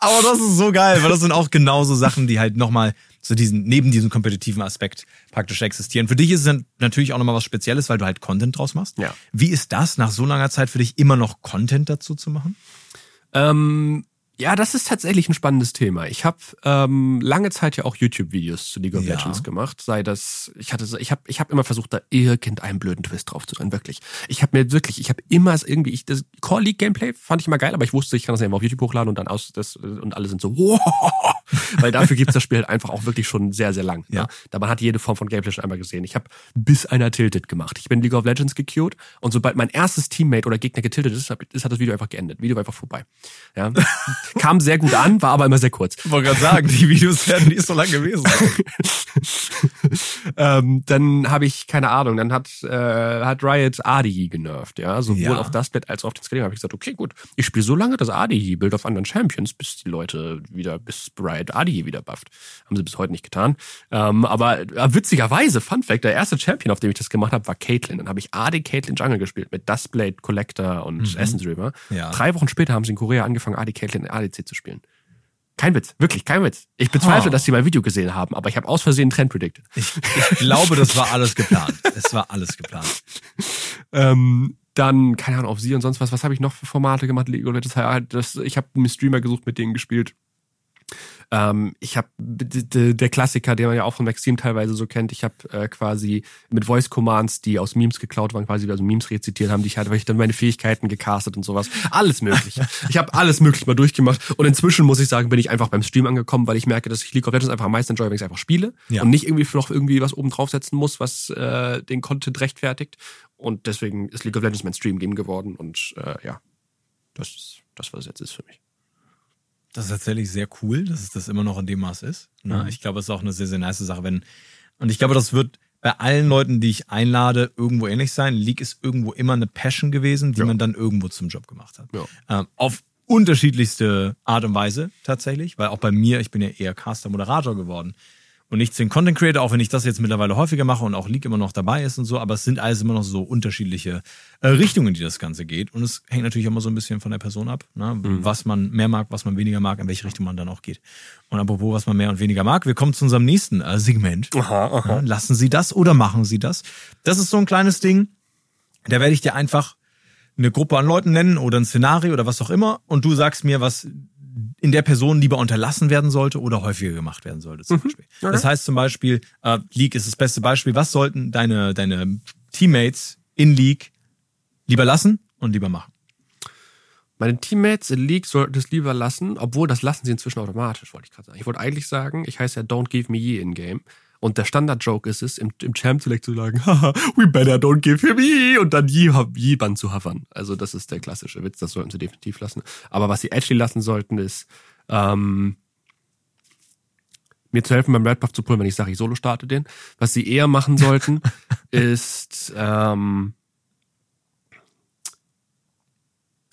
Aber das ist so geil, weil das sind auch genauso Sachen, die halt nochmal zu diesen, neben diesem kompetitiven Aspekt praktisch existieren. Für dich ist es dann natürlich auch nochmal was Spezielles, weil du halt Content draus machst. Ja. Wie ist das, nach so langer Zeit für dich immer noch Content dazu zu machen? Ähm, ja, das ist tatsächlich ein spannendes Thema. Ich habe ähm, lange Zeit ja auch YouTube-Videos zu League of ja. Legends gemacht. Sei das, ich hatte, ich habe, ich habe immer versucht, da irgendeinen blöden Twist drauf zu tun. Wirklich. Ich habe mir wirklich, ich habe immer irgendwie, ich das Core League Gameplay fand ich immer geil, aber ich wusste, ich kann das ja immer auf YouTube hochladen und dann aus das und alle sind so, wow, weil dafür gibt's das Spiel halt einfach auch wirklich schon sehr, sehr lang. Ja. Ne? Da man hat jede Form von Gameplay schon einmal gesehen. Ich habe bis einer tilted gemacht. Ich bin League of Legends gecued und sobald mein erstes Teammate oder Gegner getiltet ist, hat das Video einfach geendet. Video war einfach vorbei. Ja. Kam sehr gut an, war aber immer sehr kurz. Ich wollte gerade sagen, die Videos werden nicht so lang gewesen. ähm, dann habe ich, keine Ahnung, dann hat, äh, hat Riot ADI genervt, ja. Sowohl Ja. auf das Bild als auch auf den Scaling habe ich gesagt, okay, gut, ich spiele so lange das ADI-Bild auf anderen Champions, bis die Leute wieder, bis Riot ADI wieder bufft. Haben sie bis heute nicht getan. Ähm, aber äh, witzigerweise, Fun Fact, der erste Champion, auf dem ich das gemacht habe, war Caitlyn. Dann habe ich AD Caitlyn Jungle gespielt mit Dustblade, Collector und Essence River. Ja. Drei Wochen später haben sie in Korea angefangen, AD Caitlyn in ADC zu spielen. Kein Witz, wirklich, kein Witz. Ich bezweifle, Oh. dass sie mein Video gesehen haben, aber ich habe aus Versehen Trend predicted. Ich, ich glaube, das war alles geplant. Es war alles geplant. Ähm, dann, keine Ahnung, auf sie und sonst was. Was habe ich noch für Formate gemacht? Legends, halt, das, ich habe einen Streamer gesucht, mit denen gespielt. Ähm, ich habe der Klassiker, den man ja auch von Maxim teilweise so kennt. Ich habe äh, quasi mit Voice Commands, die aus Memes geklaut waren, quasi also Memes rezitiert haben, die ich halt, weil ich dann meine Fähigkeiten gecastet und sowas. Alles mögliche. ich habe alles mögliche mal durchgemacht und inzwischen muss ich sagen, bin ich einfach beim Stream angekommen, weil ich merke, dass ich League of Legends einfach am meisten enjoy, wenn ich einfach spiele Ja. und nicht irgendwie noch irgendwie was oben draufsetzen muss, was äh, den Content rechtfertigt. Und deswegen ist League of Legends mein Stream-Game geworden und äh, ja, das ist das, was es jetzt ist für mich. Das ist tatsächlich sehr cool, dass es das immer noch in dem Maß ist. Ne? Mhm. Ich glaube, es ist auch eine sehr, sehr nice Sache, wenn, und ich glaube, das wird bei allen Leuten, die ich einlade, irgendwo ähnlich sein. League ist irgendwo immer eine Passion gewesen, die Ja. man dann irgendwo zum Job gemacht hat. Ja. Ähm, auf unterschiedlichste Art und Weise tatsächlich, weil auch bei mir, ich bin ja eher Caster, Moderator geworden und nicht zu den Content Creator, auch wenn ich das jetzt mittlerweile häufiger mache und auch League immer noch dabei ist und so, aber es sind alles immer noch so unterschiedliche äh, Richtungen, die das Ganze geht und es hängt natürlich immer so ein bisschen von der Person ab, ne? was man mehr mag, was man weniger mag, in welche Richtung man dann auch geht. Und apropos, was man mehr und weniger mag, wir kommen zu unserem nächsten äh, Segment. Aha, Ja, lassen Sie das oder machen Sie das? Das ist so ein kleines Ding. Da werde ich dir einfach eine Gruppe an Leuten nennen oder ein Szenario oder was auch immer und du sagst mir, was in der Person lieber unterlassen werden sollte oder häufiger gemacht werden sollte zum Beispiel. Okay. Das heißt zum Beispiel, äh, League ist das beste Beispiel. Was sollten deine, deine Teammates in League lieber lassen und lieber machen? Meine Teammates in League sollten es lieber lassen, obwohl das lassen sie inzwischen automatisch, wollte ich gerade sagen. Ich wollte eigentlich sagen, ich heiße ja Don't Give Me Ye in Game. Und der Standard-Joke ist es, im, im Champ Select zu sagen, haha, we better don't give him Ye und dann Band zu havern. Also das ist der klassische Witz, das sollten sie definitiv lassen. Aber was sie actually lassen sollten, ist, ähm, mir zu helfen beim Red Buff zu pullen, wenn ich sage, ich solo starte den. Was sie eher machen sollten, ist ähm,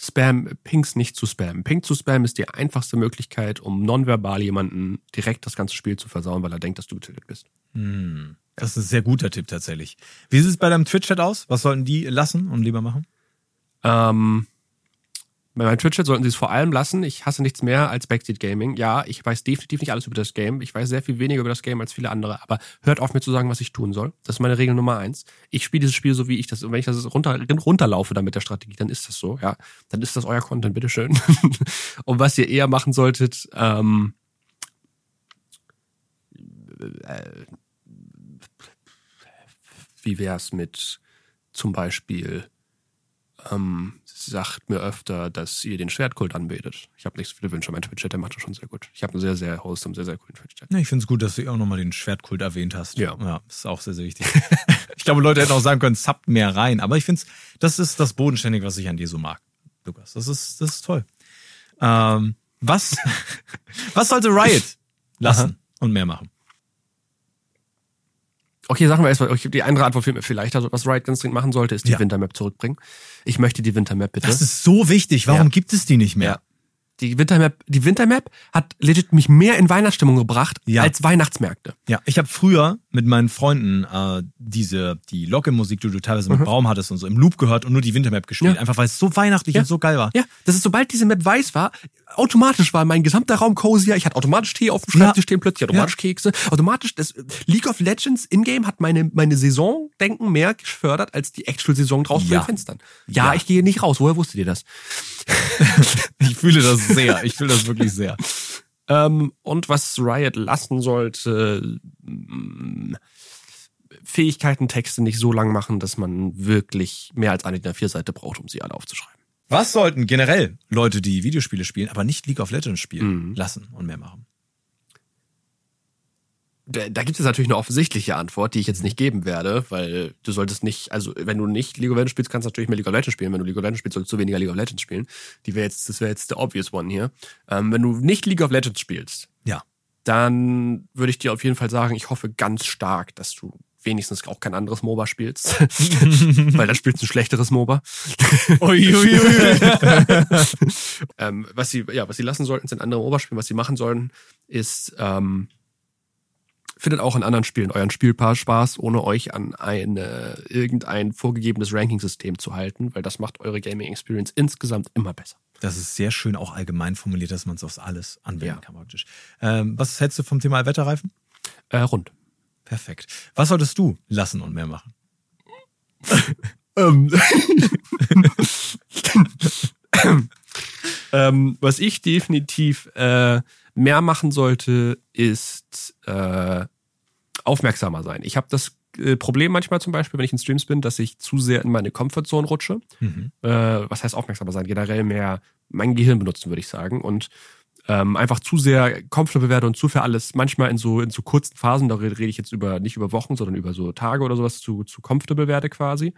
Spam, Pings nicht zu spammen. Ping zu spammen ist die einfachste Möglichkeit, um nonverbal jemanden direkt das ganze Spiel zu versauen, weil er denkt, dass du getiltet bist. Hm, das ist ein sehr guter Tipp tatsächlich. Wie sieht es bei deinem Twitch-Chat aus? Was sollten die lassen und lieber machen? Ähm, bei meinem Twitch-Chat sollten sie es vor allem lassen. Ich hasse nichts mehr als Backseat Gaming. Ja, ich weiß definitiv nicht alles über das Game. Ich weiß sehr viel weniger über das Game als viele andere. Aber hört auf mir zu sagen, was ich tun soll. Das ist meine Regel Nummer eins. Ich spiele dieses Spiel so, wie ich das. Und wenn ich das runter, runterlaufe dann mit der Strategie, dann ist das so. Ja, dann ist das euer Content. Bitteschön. Und was ihr eher machen solltet, ähm, äh, wie wär's mit zum Beispiel ähm, sagt mir öfter, dass ihr den Schwertkult anbetet. Ich habe nicht so viele Wünsche. Mein Twitch-Chat, der macht das schon sehr gut. Ich habe einen sehr, sehr wholesome, sehr, sehr coolen Twitch-Chat. Ja, ich finde es gut, dass du auch nochmal den Schwertkult erwähnt hast. Ja. ja. Ist auch sehr, sehr wichtig. ich glaube, Leute hätten auch sagen können, zappt mehr rein. Aber ich finde das ist das Bodenständige, was ich an dir so mag, Lukas. Das ist, das ist toll. Ähm, was, was sollte Riot lassen und mehr machen? Okay, sagen wir erstmal, die andere Antwort fehlt mir vielleicht. Also, was Riot ganz dringend machen sollte, ist die Ja. Wintermap zurückbringen. Ich möchte die Wintermap bitte. Das ist so wichtig. Warum Ja. gibt es die nicht mehr? Ja. Die Wintermap, die Wintermap hat legit mich mehr in Weihnachtsstimmung gebracht als Weihnachtsmärkte. Ja, ich habe früher mit meinen Freunden äh, diese die Locke-Musik, die du teilweise mit Baum hattest und so im Loop gehört und nur die Wintermap gespielt, Mhm. Ja. einfach weil es so weihnachtlich Ja. und so geil war. Ja, das ist, sobald diese Map weiß war, automatisch war mein gesamter Raum cozier. Ich hatte automatisch Tee auf dem Ja. Schreibtisch stehen, plötzlich automatisch Kekse. Automatisch, das League of Legends in-game hat meine, meine Saisondenken mehr gefördert als die Actual-Saison draußen Ja. vor den Fenstern. Ja, Ja. ich gehe nicht raus. Woher wusstet ihr das? Ich fühle das sehr. Ich fühle das wirklich sehr. Ähm, und was Riot lassen sollte, mm, Fähigkeiten, Texte nicht so lang machen, dass man wirklich mehr als eine DIN A4-Seite braucht, um sie alle aufzuschreiben. Was sollten generell Leute, die Videospiele spielen, aber nicht League of Legends spielen, Mhm. lassen und mehr machen? Da, gibt es natürlich eine offensichtliche Antwort, die ich jetzt nicht geben werde, weil du solltest nicht, also wenn du nicht League of Legends spielst, kannst du natürlich mehr League of Legends spielen. Wenn du League of Legends spielst, solltest du weniger League of Legends spielen. Die wäre jetzt, das wäre jetzt der obvious one hier. Ähm, wenn du nicht League of Legends spielst, Ja. dann würde ich dir auf jeden Fall sagen, ich hoffe ganz stark, dass du wenigstens auch kein anderes MOBA spielst. Weil dann spielst du ein schlechteres MOBA. Uiuiui. ähm, was sie, ja, was sie lassen sollten, sind andere MOBA spielen. Was sie machen sollen, ist, ähm, findet auch in anderen Spielen euren Spielpaar Spaß, ohne euch an eine, irgendein vorgegebenes Ranking-System zu halten, weil das macht eure Gaming-Experience insgesamt immer besser. Das ist sehr schön auch allgemein formuliert, dass man es aufs alles anwenden Ja. kann praktisch. Ähm, was hältst du vom Thema Allwetterreifen? Äh, rund. Perfekt. Was solltest du lassen und mehr machen? Ähm. ähm, was ich definitiv äh, mehr machen sollte, ist äh, aufmerksamer sein. Ich habe das äh, Problem manchmal zum Beispiel, wenn ich in Streams bin, dass ich zu sehr in meine Comfortzone rutsche. Mhm. Äh, was heißt aufmerksamer sein? Generell mehr mein Gehirn benutzen, würde ich sagen. Und ähm, einfach zu sehr comfortable werde und zu viel alles manchmal in so in so kurzen Phasen, da rede ich jetzt über nicht über Wochen, sondern über so Tage oder sowas zu, zu comfortable werde quasi.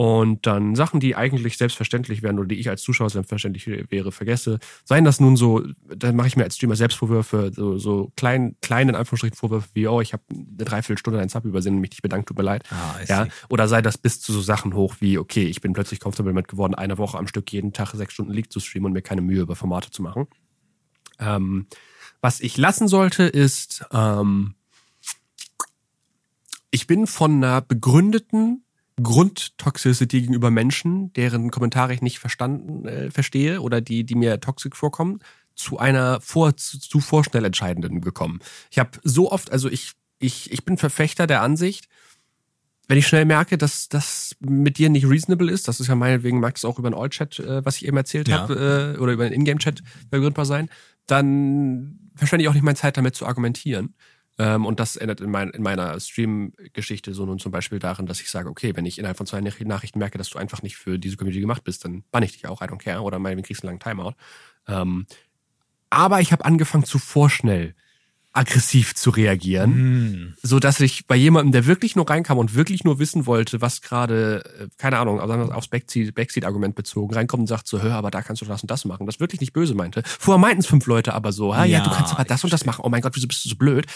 Und dann Sachen, die eigentlich selbstverständlich wären oder die ich als Zuschauer selbstverständlich wäre, vergesse. Seien das nun so, dann mache ich mir als Streamer Selbstvorwürfe, so, so klein, kleinen Anführungsstrichen Vorwürfe wie, oh, ich habe eine Dreiviertelstunde einen Sub übersehen und mich nicht bedankt, tut mir leid. Ah, Ja, oder sei das bis zu so Sachen hoch wie, okay, ich bin plötzlich comfortable mit geworden, eine Woche am Stück jeden Tag sechs Stunden League zu streamen und mir keine Mühe über Formate zu machen. Ähm, was ich lassen sollte, ist, ähm, ich bin von einer begründeten Grundtoxicity gegenüber Menschen, deren Kommentare ich nicht verstanden äh, verstehe oder die, die mir toxisch vorkommen, zu einer vor, zu, zu vorschnell entscheidenden gekommen. Ich habe so oft, also ich, ich, ich bin Verfechter der Ansicht, wenn ich schnell merke, dass das mit dir nicht reasonable ist, das ist ja meinetwegen, mag das auch über den All-Chat, äh, was ich eben erzählt Ja. habe, äh, oder über den Ingame-Chat begründbar sein, dann verschwende ich auch nicht meine Zeit damit zu argumentieren. Ähm, und das ändert in, mein, in meiner Stream-Geschichte so nun zum Beispiel darin, dass ich sage, okay, wenn ich innerhalb von zwei Nach- Nachrichten merke, dass du einfach nicht für diese Community gemacht bist, dann bann ich dich auch, I don't care, oder meinetwegen kriegst du einen langen Timeout. Ähm, aber ich habe angefangen zu vorschnell aggressiv zu reagieren Hm. so dass ich bei jemandem, der wirklich nur reinkam und wirklich nur wissen wollte, was gerade, äh, keine Ahnung, also aufs Backseat- Backseat-Argument bezogen, reinkommt und sagt so, hör, aber da kannst du das und das machen, das wirklich nicht böse meinte. Vorher meinten es fünf Leute aber so, ja, Ja, du kannst aber das und das machen, oh mein Gott, wieso bist du so blöd?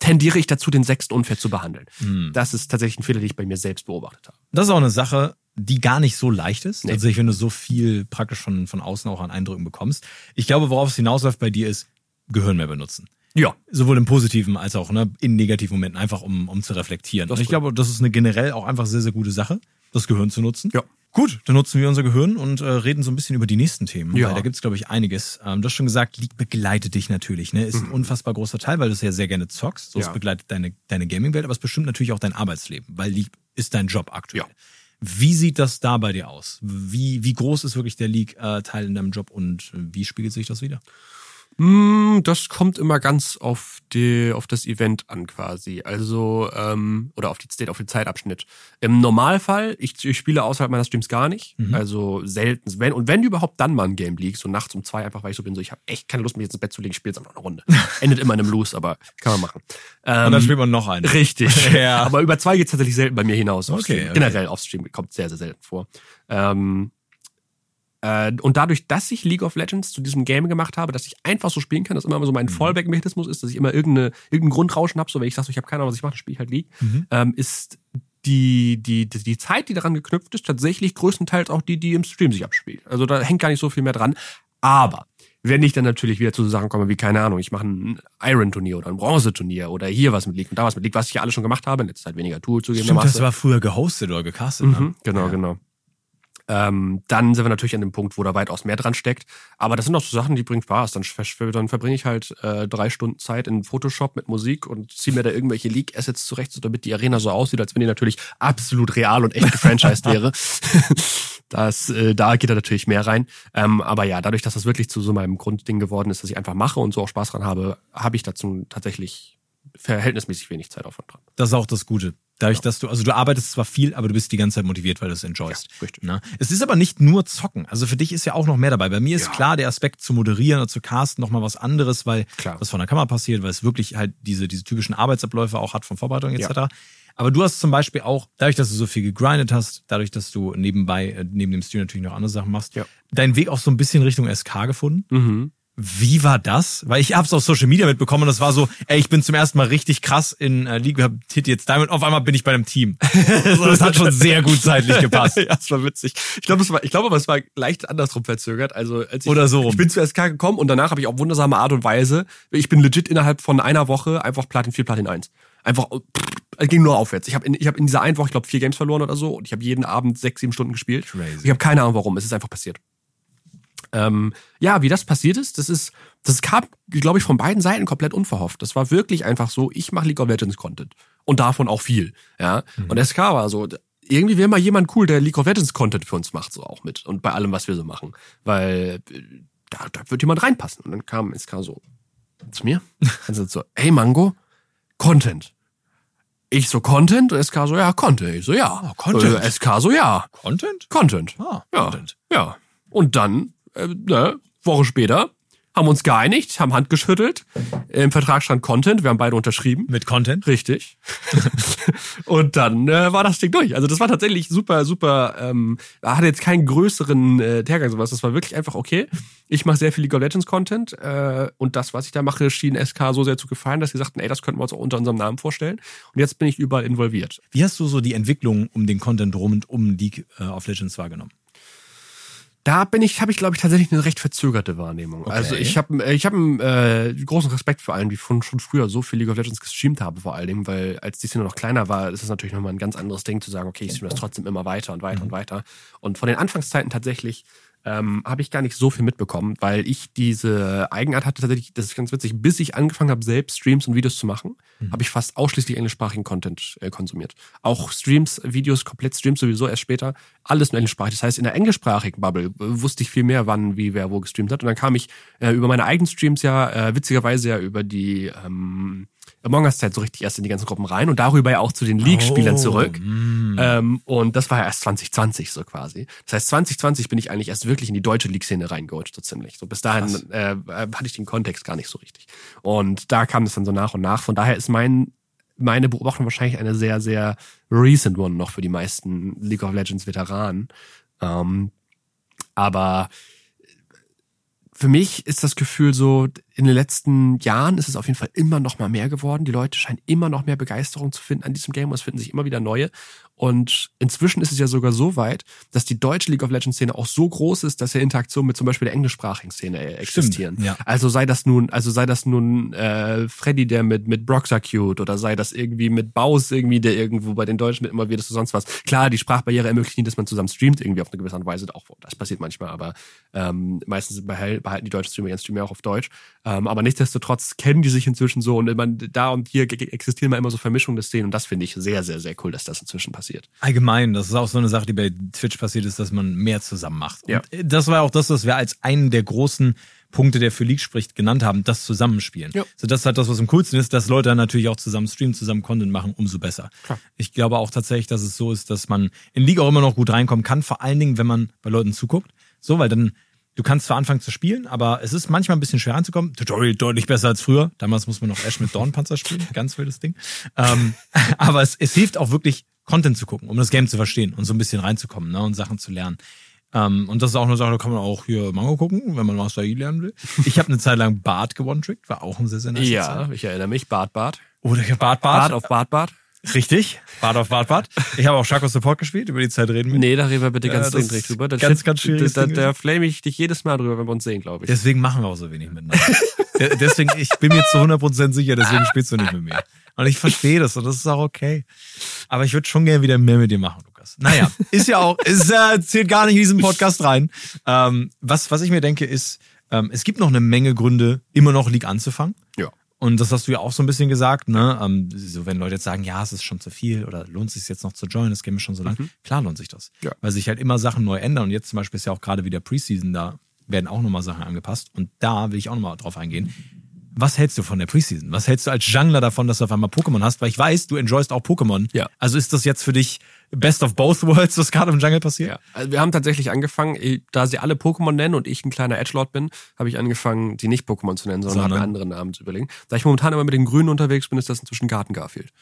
Tendiere ich dazu, den sechsten unfair zu behandeln. Hm. Das ist tatsächlich ein Fehler, den ich bei mir selbst beobachtet habe. Das ist auch eine Sache, die gar nicht so leicht ist. Nee. Also wenn du so viel praktisch von, von außen auch an Eindrücken bekommst. Ich glaube, worauf es hinausläuft bei dir ist, Gehirn mehr benutzen. Ja. Sowohl im positiven als auch ne, in negativen Momenten, einfach um, um zu reflektieren. Das Und ich glaube, das ist eine generell auch einfach sehr, sehr gute Sache, das Gehirn zu nutzen. Ja. Gut, dann nutzen wir unser Gehirn und äh, reden so ein bisschen über die nächsten Themen. Ja. Weil da gibt's glaube ich, einiges. Ähm, du hast schon gesagt, League begleitet dich natürlich. Ne? Ist ein unfassbar großer Teil, weil du es ja sehr gerne zockst. So, es Mhm. Ja. begleitet deine, deine Gaming-Welt, aber es bestimmt natürlich auch dein Arbeitsleben, weil League ist dein Job aktuell. Ja. Wie sieht das da bei dir aus? Wie, wie groß ist wirklich der League-Teil in deinem Job und äh, wie spiegelt sich das wieder? Mm, Das kommt immer ganz auf die, auf das Event an quasi. Also, ähm, oder auf die, State- auf den Zeitabschnitt. Im Normalfall, ich, ich spiele außerhalb meiner Streams gar nicht. Mhm. Also selten. Wenn, und wenn überhaupt dann mal ein Game League, so nachts um zwei, einfach weil ich so bin, so ich habe echt keine Lust, mich jetzt ins Bett zu legen, ich spiele jetzt einfach eine Runde. Endet immer in einem Lose, aber kann man machen. Ähm, Und dann spielt man noch einen. Richtig. Ja. Aber über zwei geht's tatsächlich selten bei mir hinaus. auf Okay, okay. Generell auf Stream kommt sehr, sehr selten vor. Ähm, äh, und dadurch, dass ich League of Legends zu diesem Game gemacht habe, dass ich einfach so spielen kann, dass immer so Mhm. mein Fallback-Mechanismus ist, dass ich immer irgendeine, irgendeinen Grundrauschen habe, so wenn ich sage, so, ich habe keine Ahnung, was ich mache, dann spiele ich halt League, Mhm. ähm, ist die, die, die, die Zeit, die daran geknüpft ist, tatsächlich größtenteils auch die, die im Stream sich abspielt. Also da hängt gar nicht so viel mehr dran. Aber wenn ich dann natürlich wieder zu so Sachen komme, wie, keine Ahnung, ich mache ein Iron-Turnier oder ein Bronze-Turnier oder hier was mit League und da was mit League, was ich ja alles schon gemacht habe, in letzter Zeit weniger Tool Stimmt, zugegebenermaßen. das war früher gehostet oder gecastet. ne? Mhm, genau, Ja. genau. Ähm, dann sind wir natürlich an dem Punkt, wo da weitaus mehr dran steckt. Aber das sind auch so Sachen, die bringen Spaß. Dann, dann verbringe ich halt äh, drei Stunden Zeit in Photoshop mit Musik und ziehe mir da irgendwelche League-Assets zurecht, so damit die Arena so aussieht, als wenn die natürlich absolut real und echt gefranchised wäre. Das, äh, da geht da natürlich mehr rein. Ähm, aber ja, dadurch, dass das wirklich zu so meinem Grundding geworden ist, dass ich einfach mache und so auch Spaß dran habe, habe ich dazu tatsächlich verhältnismäßig wenig Zeitaufwand dran. Das ist auch das Gute. Dadurch, dass du, also du arbeitest zwar viel, aber du bist die ganze Zeit motiviert, weil du es enjoyst. Ja, richtig. Ne? Es ist aber nicht nur Zocken. Also für dich ist ja auch noch mehr dabei. Bei mir ist Ja. klar, der Aspekt zu moderieren oder zu casten nochmal was anderes, weil Klar. das von der Kamera passiert, weil es wirklich halt diese, diese typischen Arbeitsabläufe auch hat von Vorbereitung etc. Ja. Aber du hast zum Beispiel auch, dadurch, dass du so viel gegrindet hast, dadurch, dass du nebenbei, äh, neben dem Stream natürlich noch andere Sachen machst, Ja. deinen Weg auch so ein bisschen Richtung SK gefunden. Mhm. Wie war das? Weil ich hab's auf Social Media mitbekommen und das war so, ey, ich bin zum ersten Mal richtig krass in äh, League, hab Hit jetzt Diamond, auf einmal bin ich bei einem Team. Also das hat schon sehr gut zeitlich gepasst. ja, das war witzig. Ich glaube, es war, ich glaube, aber es war leicht andersrum verzögert. Also als ich, Oder so rum. Ich bin zu SK gekommen und danach habe ich auf wundersame Art und Weise, ich bin legit innerhalb von einer Woche einfach Platin 4, Platin 1. Einfach, es ging nur aufwärts. Ich habe in, ich hab in dieser einen Woche, ich glaube, vier Games verloren oder so und ich habe jeden Abend sechs, sieben Stunden gespielt. Crazy. Ich habe keine Ahnung warum, es ist einfach passiert. Ähm, ja, wie das passiert ist, das ist, das kam, glaube ich, von beiden Seiten komplett unverhofft. Das war wirklich einfach so, ich mache League of Legends Content. Und davon auch viel. Ja. Mhm. Und SK war so, irgendwie wäre mal jemand cool, der League of Legends Content für uns macht, so auch mit. Und bei allem, was wir so machen. Weil äh, da, da wird jemand reinpassen. Und dann kam SK so zu mir. Dann sind so, hey Mango, Content. Ich so Content und SK so, ja, Content. Ich so, ja. Oh, Content. Äh, SK so, ja. Content? Content. Ah, Ja, Content. ja. Und dann, äh, ne, Woche später, haben uns geeinigt, haben Hand geschüttelt. Im Vertrag stand Content, wir haben beide unterschrieben. Mit Content? Richtig. und dann äh, war das Ding durch. Also das war tatsächlich super, super, ähm, hatte jetzt keinen größeren äh, Tergang sowas. Das war wirklich einfach okay. Ich mache sehr viel League of Legends Content äh, und das, was ich da mache, schien SK so sehr zu gefallen, dass sie sagten, ey, das könnten wir uns auch unter unserem Namen vorstellen. Und jetzt bin ich überall involviert. Wie hast du so die Entwicklung um den Content rund um League äh, of Legends wahrgenommen? Da bin ich, habe ich glaube ich tatsächlich eine recht verzögerte Wahrnehmung. Okay. Also ich habe, ich habe äh, großen Respekt vor allen, die von schon früher so viel League of Legends gestreamt habe, vor allen Dingen, weil als die Szene noch kleiner war, ist es natürlich nochmal ein ganz anderes Ding zu sagen, okay, ich streame das trotzdem immer weiter und weiter und weiter. Und von den Anfangszeiten tatsächlich ähm, habe ich gar nicht so viel mitbekommen, weil ich diese Eigenart hatte tatsächlich, das ist ganz witzig, bis ich angefangen habe, selbst Streams und Videos zu machen, habe ich fast ausschließlich englischsprachigen Content äh, konsumiert. Auch Streams, Videos, komplett Streams sowieso erst später, alles nur englischsprachig. Das heißt, in der englischsprachigen Bubble äh, wusste ich viel mehr, wann, wie, wer wo gestreamt hat. Und dann kam ich äh, über meine eigenen Streams ja, äh, witzigerweise ja über die ähm, Among Us-Zeit so richtig erst in die ganzen Gruppen rein und darüber ja auch zu den League-Spielern Oh, zurück. mm. Ähm, und das war ja erst 2020 so quasi. Das heißt, 2020 bin ich eigentlich erst wirklich in die deutsche League-Szene reingerutscht, so ziemlich. So bis dahin äh, äh, hatte ich den Kontext gar nicht so richtig. Und da kam das dann so nach und nach. Von daher ist mein meine Beobachtung wahrscheinlich eine sehr, sehr recent one noch für die meisten League of Legends Veteranen. Ähm, aber für mich ist das Gefühl so, in den letzten Jahren ist es auf jeden Fall immer noch mal mehr geworden. Die Leute scheinen immer noch mehr Begeisterung zu finden an diesem Game und es finden sich immer wieder neue. Und inzwischen ist es ja sogar so weit, dass die deutsche League of Legends Szene auch so groß ist, dass ja Interaktionen mit zum Beispiel der englischsprachigen Szene äh, existieren. ja. Also sei das nun, also sei das nun äh, Freddy, der mit mit Broxacute oder sei das irgendwie mit Baus irgendwie, der irgendwo bei den Deutschen mit immer wieder so sonst was. Klar, die Sprachbarriere ermöglicht nicht, dass man zusammen streamt irgendwie auf eine gewisse Art und Weise. Auch das passiert manchmal, aber ähm, meistens behal- behalten die deutschen Streamer ihren Stream ja auch auf Deutsch. Ähm, aber nichtsdestotrotz kennen die sich inzwischen so und man, da und hier existieren mal immer so Vermischungen der Szenen und das finde ich sehr, sehr, sehr cool, dass das inzwischen passiert. Allgemein, das ist auch so eine Sache, die bei Twitch passiert ist, dass man mehr zusammen macht. Und Ja. das war auch das, was wir als einen der großen Punkte, der für League spricht, genannt haben, das Zusammenspielen. Ja. So, das ist halt das, was am coolsten ist, dass Leute dann natürlich auch zusammen streamen, zusammen Content machen, umso besser. Klar. Ich glaube auch tatsächlich, dass es so ist, dass man in League auch immer noch gut reinkommen kann, vor allen Dingen, wenn man bei Leuten zuguckt. So, weil dann, du kannst zwar anfangen zu spielen, aber es ist manchmal ein bisschen schwer anzukommen. Tutorial deutlich besser als früher. Damals muss man noch Ash mit Dornpanzer spielen. Ganz wildes Ding. Ähm, aber es, es hilft auch wirklich, Content zu gucken, um das Game zu verstehen und so ein bisschen reinzukommen ne, und Sachen zu lernen. Ähm, und das ist auch eine Sache, da kann man auch hier Mango gucken, wenn man Master Yi lernen will. Ich habe eine Zeit lang Bart gewone-trickt, war auch ein sehr, sehr nice Zeit. ich erinnere mich. Bart, Bart. Oder Bart, Bart. Bart auf Bart, Bart. Richtig. Bart auf Bart, Bart. Ich habe auch Shaco Support gespielt, über die Zeit reden wir. Nee, da reden wir bitte Ja, ganz das dringend drüber. Das ganz, ganz schwieriges Da, da flame ich dich jedes Mal drüber, wenn wir uns sehen, glaube ich. Deswegen machen wir auch so wenig miteinander. De- deswegen, ich bin mir zu 100% sicher, deswegen spielst du nicht mit mir. Und ich verstehe das und das ist auch okay. Aber ich würde schon gerne wieder mehr mit dir machen, Lukas. Naja, ist ja auch, ist, äh, zählt gar nicht in diesen Podcast rein. Ähm, was, was ich mir denke, ist, ähm, es gibt noch eine Menge Gründe, immer noch League anzufangen. Ja. Und das hast du ja auch so ein bisschen gesagt, ne? Ähm, so wenn Leute jetzt sagen, ja, es ist schon zu viel oder lohnt sich jetzt noch zu joinen, das Game ist schon so lang. Klar lohnt sich das. Ja. Weil sich halt immer Sachen neu ändern. Und jetzt zum Beispiel ist ja auch gerade wieder Preseason, da werden auch nochmal Sachen angepasst. Und da will ich auch nochmal drauf eingehen. Was hältst du von der Preseason? Was hältst du als Jungler davon, dass du auf einmal Pokémon hast? Weil ich weiß, du enjoyst auch Pokémon. Ja. Also ist das jetzt für dich Best of Both Worlds, was gerade im Jungle passiert? Ja, also wir haben tatsächlich angefangen, eh, da sie alle Pokémon nennen und ich ein kleiner Edgelord bin, habe ich angefangen, sie nicht Pokémon zu nennen, sondern, habe mir andere Namen zu überlegen. Da ich momentan immer mit den Grünen unterwegs bin, ist das inzwischen Garten Garfield.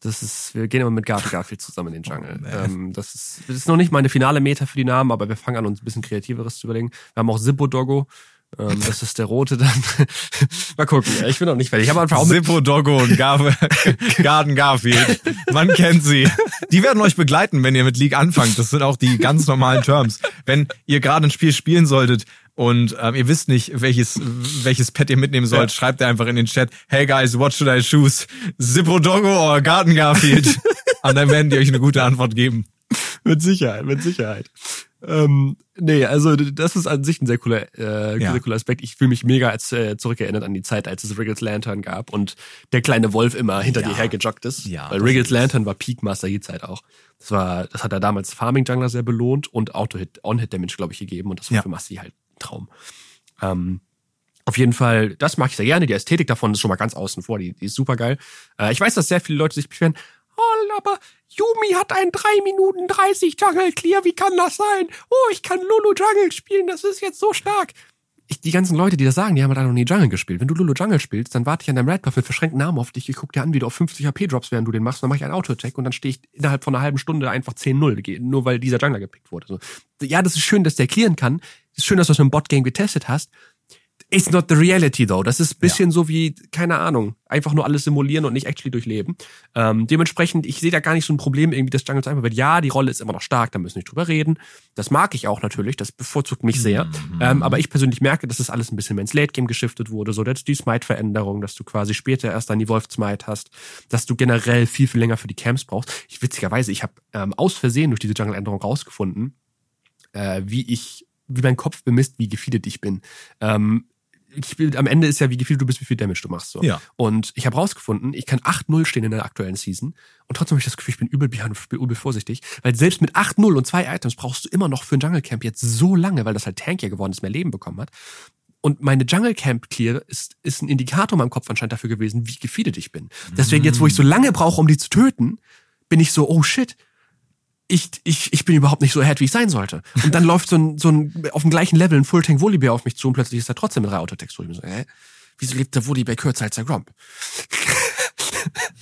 Das ist, wir gehen immer mit Garten Garfield zusammen in den Jungle. ähm, das, ist, das ist noch nicht meine finale Meta für die Namen, aber wir fangen an, uns ein bisschen kreativeres zu überlegen. Wir haben auch Zippo Doggo. Ähm, das ist der rote dann. Mal gucken. Ich bin noch nicht fertig. Ich habe einfach auch mit Zippo Doggo und Gar Garden Garfield. Man kennt sie. Die werden euch begleiten, wenn ihr mit League anfangt. Das sind auch die ganz normalen Terms. Wenn ihr gerade ein Spiel spielen solltet und ähm, ihr wisst nicht, welches welches Pet ihr mitnehmen sollt, Ja. schreibt ihr einfach in den Chat, hey guys, what should I choose? Zippo Doggo oder Garden Garfield? und dann werden die euch eine gute Antwort geben. Mit Sicherheit, mit Sicherheit. Ähm, nee, also das ist an sich ein sehr cooler, äh, Ja. sehr cooler Aspekt. Ich fühle mich mega als äh, zurückerinnert an die Zeit, als es Wriggles Lantern gab und der kleine Wolf immer hinter Ja. dir hergejoggt ist. Ja, Weil ist- Lantern war Peak Master Yi Zeit auch. Das war, das hat er damals Farming Jungler sehr belohnt und Auto-Hit, On-Hit-Damage, glaube ich, gegeben und das war Ja. für Master Yi halt ein Traum. Ähm, auf jeden Fall, das mag ich sehr gerne. Die Ästhetik davon ist schon mal ganz außen vor. Die, die ist super geil. Äh, ich weiß, dass sehr viele Leute sich beschweren. Oh, aber Yumi hat ein 3 Minuten 30 Jungle Clear. Wie kann das sein? Oh, ich kann Lulu Jungle spielen. Das ist jetzt so stark. Ich, die ganzen Leute, die das sagen, die haben halt noch nie Jungle gespielt. Wenn du Lulu Jungle spielst, dann warte ich an deinem Red Buff mit verschränkten Armen auf dich. Ich guck dir an, wie du auf 50 HP drops, während du den machst. Dann mache ich einen Auto-Attack und dann stehe ich innerhalb von einer halben Stunde einfach 10-0, Ge- nur weil dieser Jungler gepickt wurde. So. Ja, das ist schön, dass der clearen kann. ist schön, dass du das im Bot-Game getestet hast. It's not the reality though. Das ist ein bisschen so wie, keine Ahnung, einfach nur alles simulieren und nicht actually durchleben. Ähm, dementsprechend, ich sehe da gar nicht so ein Problem, irgendwie das Jungle einfach wird. Ja, die Rolle ist immer noch stark, da müssen wir nicht drüber reden. Das mag ich auch natürlich, das bevorzugt mich sehr. Ähm, aber ich persönlich merke, dass das alles ein bisschen mehr ins Late-Game geschiftet wurde. So, das ist die Smite-Veränderung, dass du quasi später erst dann die Wolf-Smite hast, dass du generell viel, viel länger für die Camps brauchst. Ich, witzigerweise, ich habe ähm, aus Versehen durch diese Jungle-Änderung rausgefunden, äh, wie ich, wie mein Kopf bemisst, wie gefeedet ich bin. Ähm, ich am Ende ist ja, wie gefeedet du bist, wie viel Damage du machst. So. Ja. Und ich habe rausgefunden, ich kann 8-0 stehen in der aktuellen Season. Und trotzdem habe ich das Gefühl, ich bin übel bin übel vorsichtig. Weil selbst mit 8-0 und zwei Items brauchst du immer noch für ein Jungle Camp jetzt so lange, weil das halt tankier geworden ist, mehr Leben bekommen hat. Und meine Jungle Camp Clear ist, ist ein Indikator in meinem Kopf anscheinend dafür gewesen, wie gefeedet ich bin. Deswegen jetzt, wo ich so lange brauche, um die zu töten, bin ich so, oh shit, ich, ich, ich bin überhaupt nicht so ahead, wie ich sein sollte. Und dann läuft so ein, so ein auf dem gleichen Level ein Full Tank Volibear auf mich zu und plötzlich ist er trotzdem mit drei Autotext. Ich bin so, hä? Wieso lebt der Volibear kürzer als der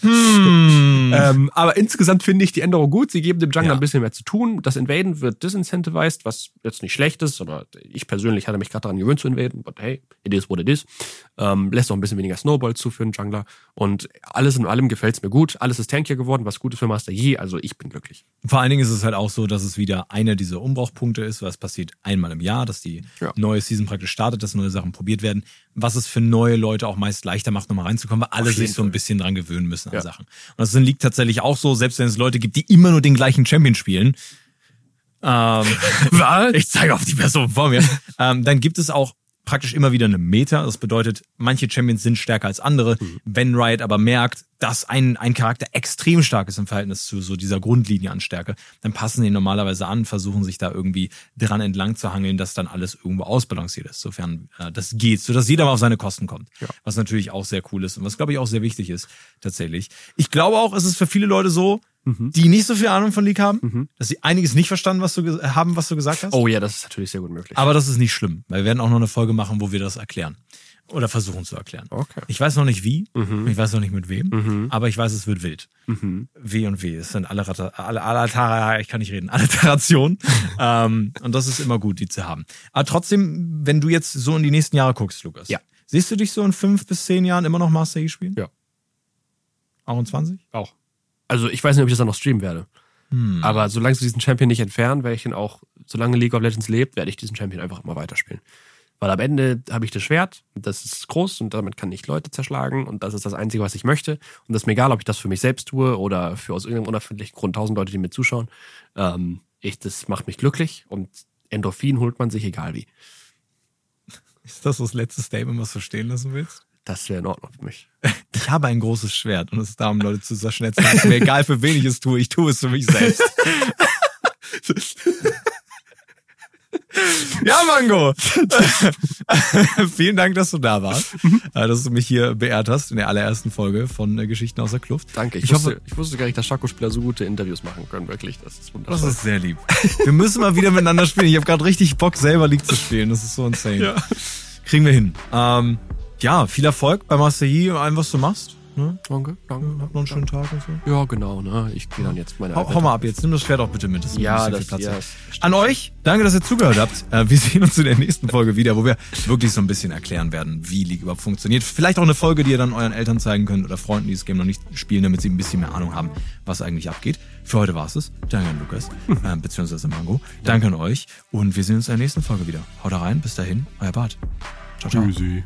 Gromp? Ähm, aber insgesamt finde ich die Änderung gut. Sie geben dem Jungler Ja. ein bisschen mehr zu tun. Das Invaden wird disincentivized, was jetzt nicht schlecht ist, aber ich persönlich hatte mich gerade daran gewöhnt zu invaden. But hey, it is what it is. Ähm, lässt auch ein bisschen weniger Snowball zu für einen Jungler. Und alles in allem gefällt's mir gut. Alles ist tankier geworden, was gut ist für Master Yi. Also ich bin glücklich. Vor allen Dingen ist es halt auch so, dass es wieder einer dieser Umbruchpunkte ist, was passiert einmal im Jahr, dass die Ja. neue Season praktisch startet, dass neue Sachen probiert werden, was es für neue Leute auch meist leichter macht, nochmal reinzukommen, weil alle sich so ein bisschen dran gewöhnen müssen an Ja. Sachen. Und das liegt tatsächlich auch so, selbst wenn es Leute gibt, die immer nur den gleichen Champion spielen, ähm, ich zeige auf die Person vor mir, ähm, dann gibt es auch praktisch immer wieder eine Meta. Das bedeutet, manche Champions sind stärker als andere. Wenn Riot aber merkt, dass ein, ein Charakter extrem stark ist im Verhältnis zu so dieser Grundlinie an Stärke, dann passen die ihn normalerweise an, versuchen sich da irgendwie dran entlang zu hangeln, dass dann alles irgendwo ausbalanciert ist, sofern äh, das geht, sodass jeder mal auf seine Kosten kommt. Ja. Was natürlich auch sehr cool ist und was, glaube ich, auch sehr wichtig ist, tatsächlich. Ich glaube auch, es ist für viele Leute so, die nicht so viel Ahnung von League haben, dass sie einiges nicht verstanden was du haben, was du gesagt hast. Oh ja, das ist natürlich sehr gut möglich. Aber das ist nicht schlimm, weil wir werden auch noch eine Folge machen, wo wir das erklären. Oder versuchen zu erklären. Okay. Ich weiß noch nicht wie, Mhm. ich weiß noch nicht mit wem, aber ich weiß, es wird wild. W und W, es sind alle, Ratter, alle, alle Tara, ich kann nicht reden, Alliterationen. ähm, und das ist immer gut, die zu haben. Aber trotzdem, wenn du jetzt so in die nächsten Jahre guckst, Lukas, Ja. siehst du dich so in fünf bis zehn Jahren immer noch Master Yi spielen? Ja. Auch in 20? Auch. Also ich weiß nicht, ob ich das dann noch streamen werde. Aber solange sie diesen Champion nicht entfernen, werde ich ihn auch, solange League of Legends lebt, werde ich diesen Champion einfach immer weiterspielen. Weil am Ende habe ich das Schwert, das ist groß und damit kann ich Leute zerschlagen und das ist das Einzige, was ich möchte. Und das ist mir egal, ob ich das für mich selbst tue oder für aus irgendeinem unerfindlichen Grund tausend Leute, die mir zuschauen. Ähm, ich, das macht mich glücklich und Endorphin holt man sich egal wie. Ist das das letzte Statement, was du stehen lassen willst? Das wäre in Ordnung für mich. Ich habe ein großes Schwert und es ist da, um Leute zu zerschnetzen. Es ist mir egal, für wen ich es tue. Ich tue es für mich selbst. ja, Mango. Vielen Dank, dass du da warst. Äh, Dass du mich hier beehrt hast in der allerersten Folge von äh, Geschichten aus der Kluft. Danke. Ich, Ich wusste, hoffe- ich wusste gar nicht, dass Schako-Spieler so gute Interviews machen können. Wirklich, das ist Das wundervoll. ist sehr lieb. Wir müssen mal wieder miteinander spielen. Ich habe gerade richtig Bock, selber League zu spielen. Das ist so insane. Ja. Kriegen wir hin. Ähm, ja, viel Erfolg bei Master Yi und allem, was du machst. Ne? Danke, danke. Habt noch einen schönen Tag und so. Ja, genau, ne? Ich gehe dann jetzt meine Hau, hau mal ab jetzt, nimm das Pferd auch bitte mit. Das Ja, das- viel Platz ja, An euch, danke, dass ihr zugehört habt. Äh, Wir sehen uns in der nächsten Folge wieder, wo wir wirklich so ein bisschen erklären werden, wie League überhaupt funktioniert. Vielleicht auch eine Folge, die ihr dann euren Eltern zeigen könnt oder Freunden, die das Game noch nicht spielen, damit sie ein bisschen mehr Ahnung haben, was eigentlich abgeht. Für heute war es es. Danke an Lukas, äh, beziehungsweise Mango. Danke an euch und wir sehen uns in der nächsten Folge wieder. Haut da rein, bis dahin, euer Bart. Ciao, ciao. Tschüssi.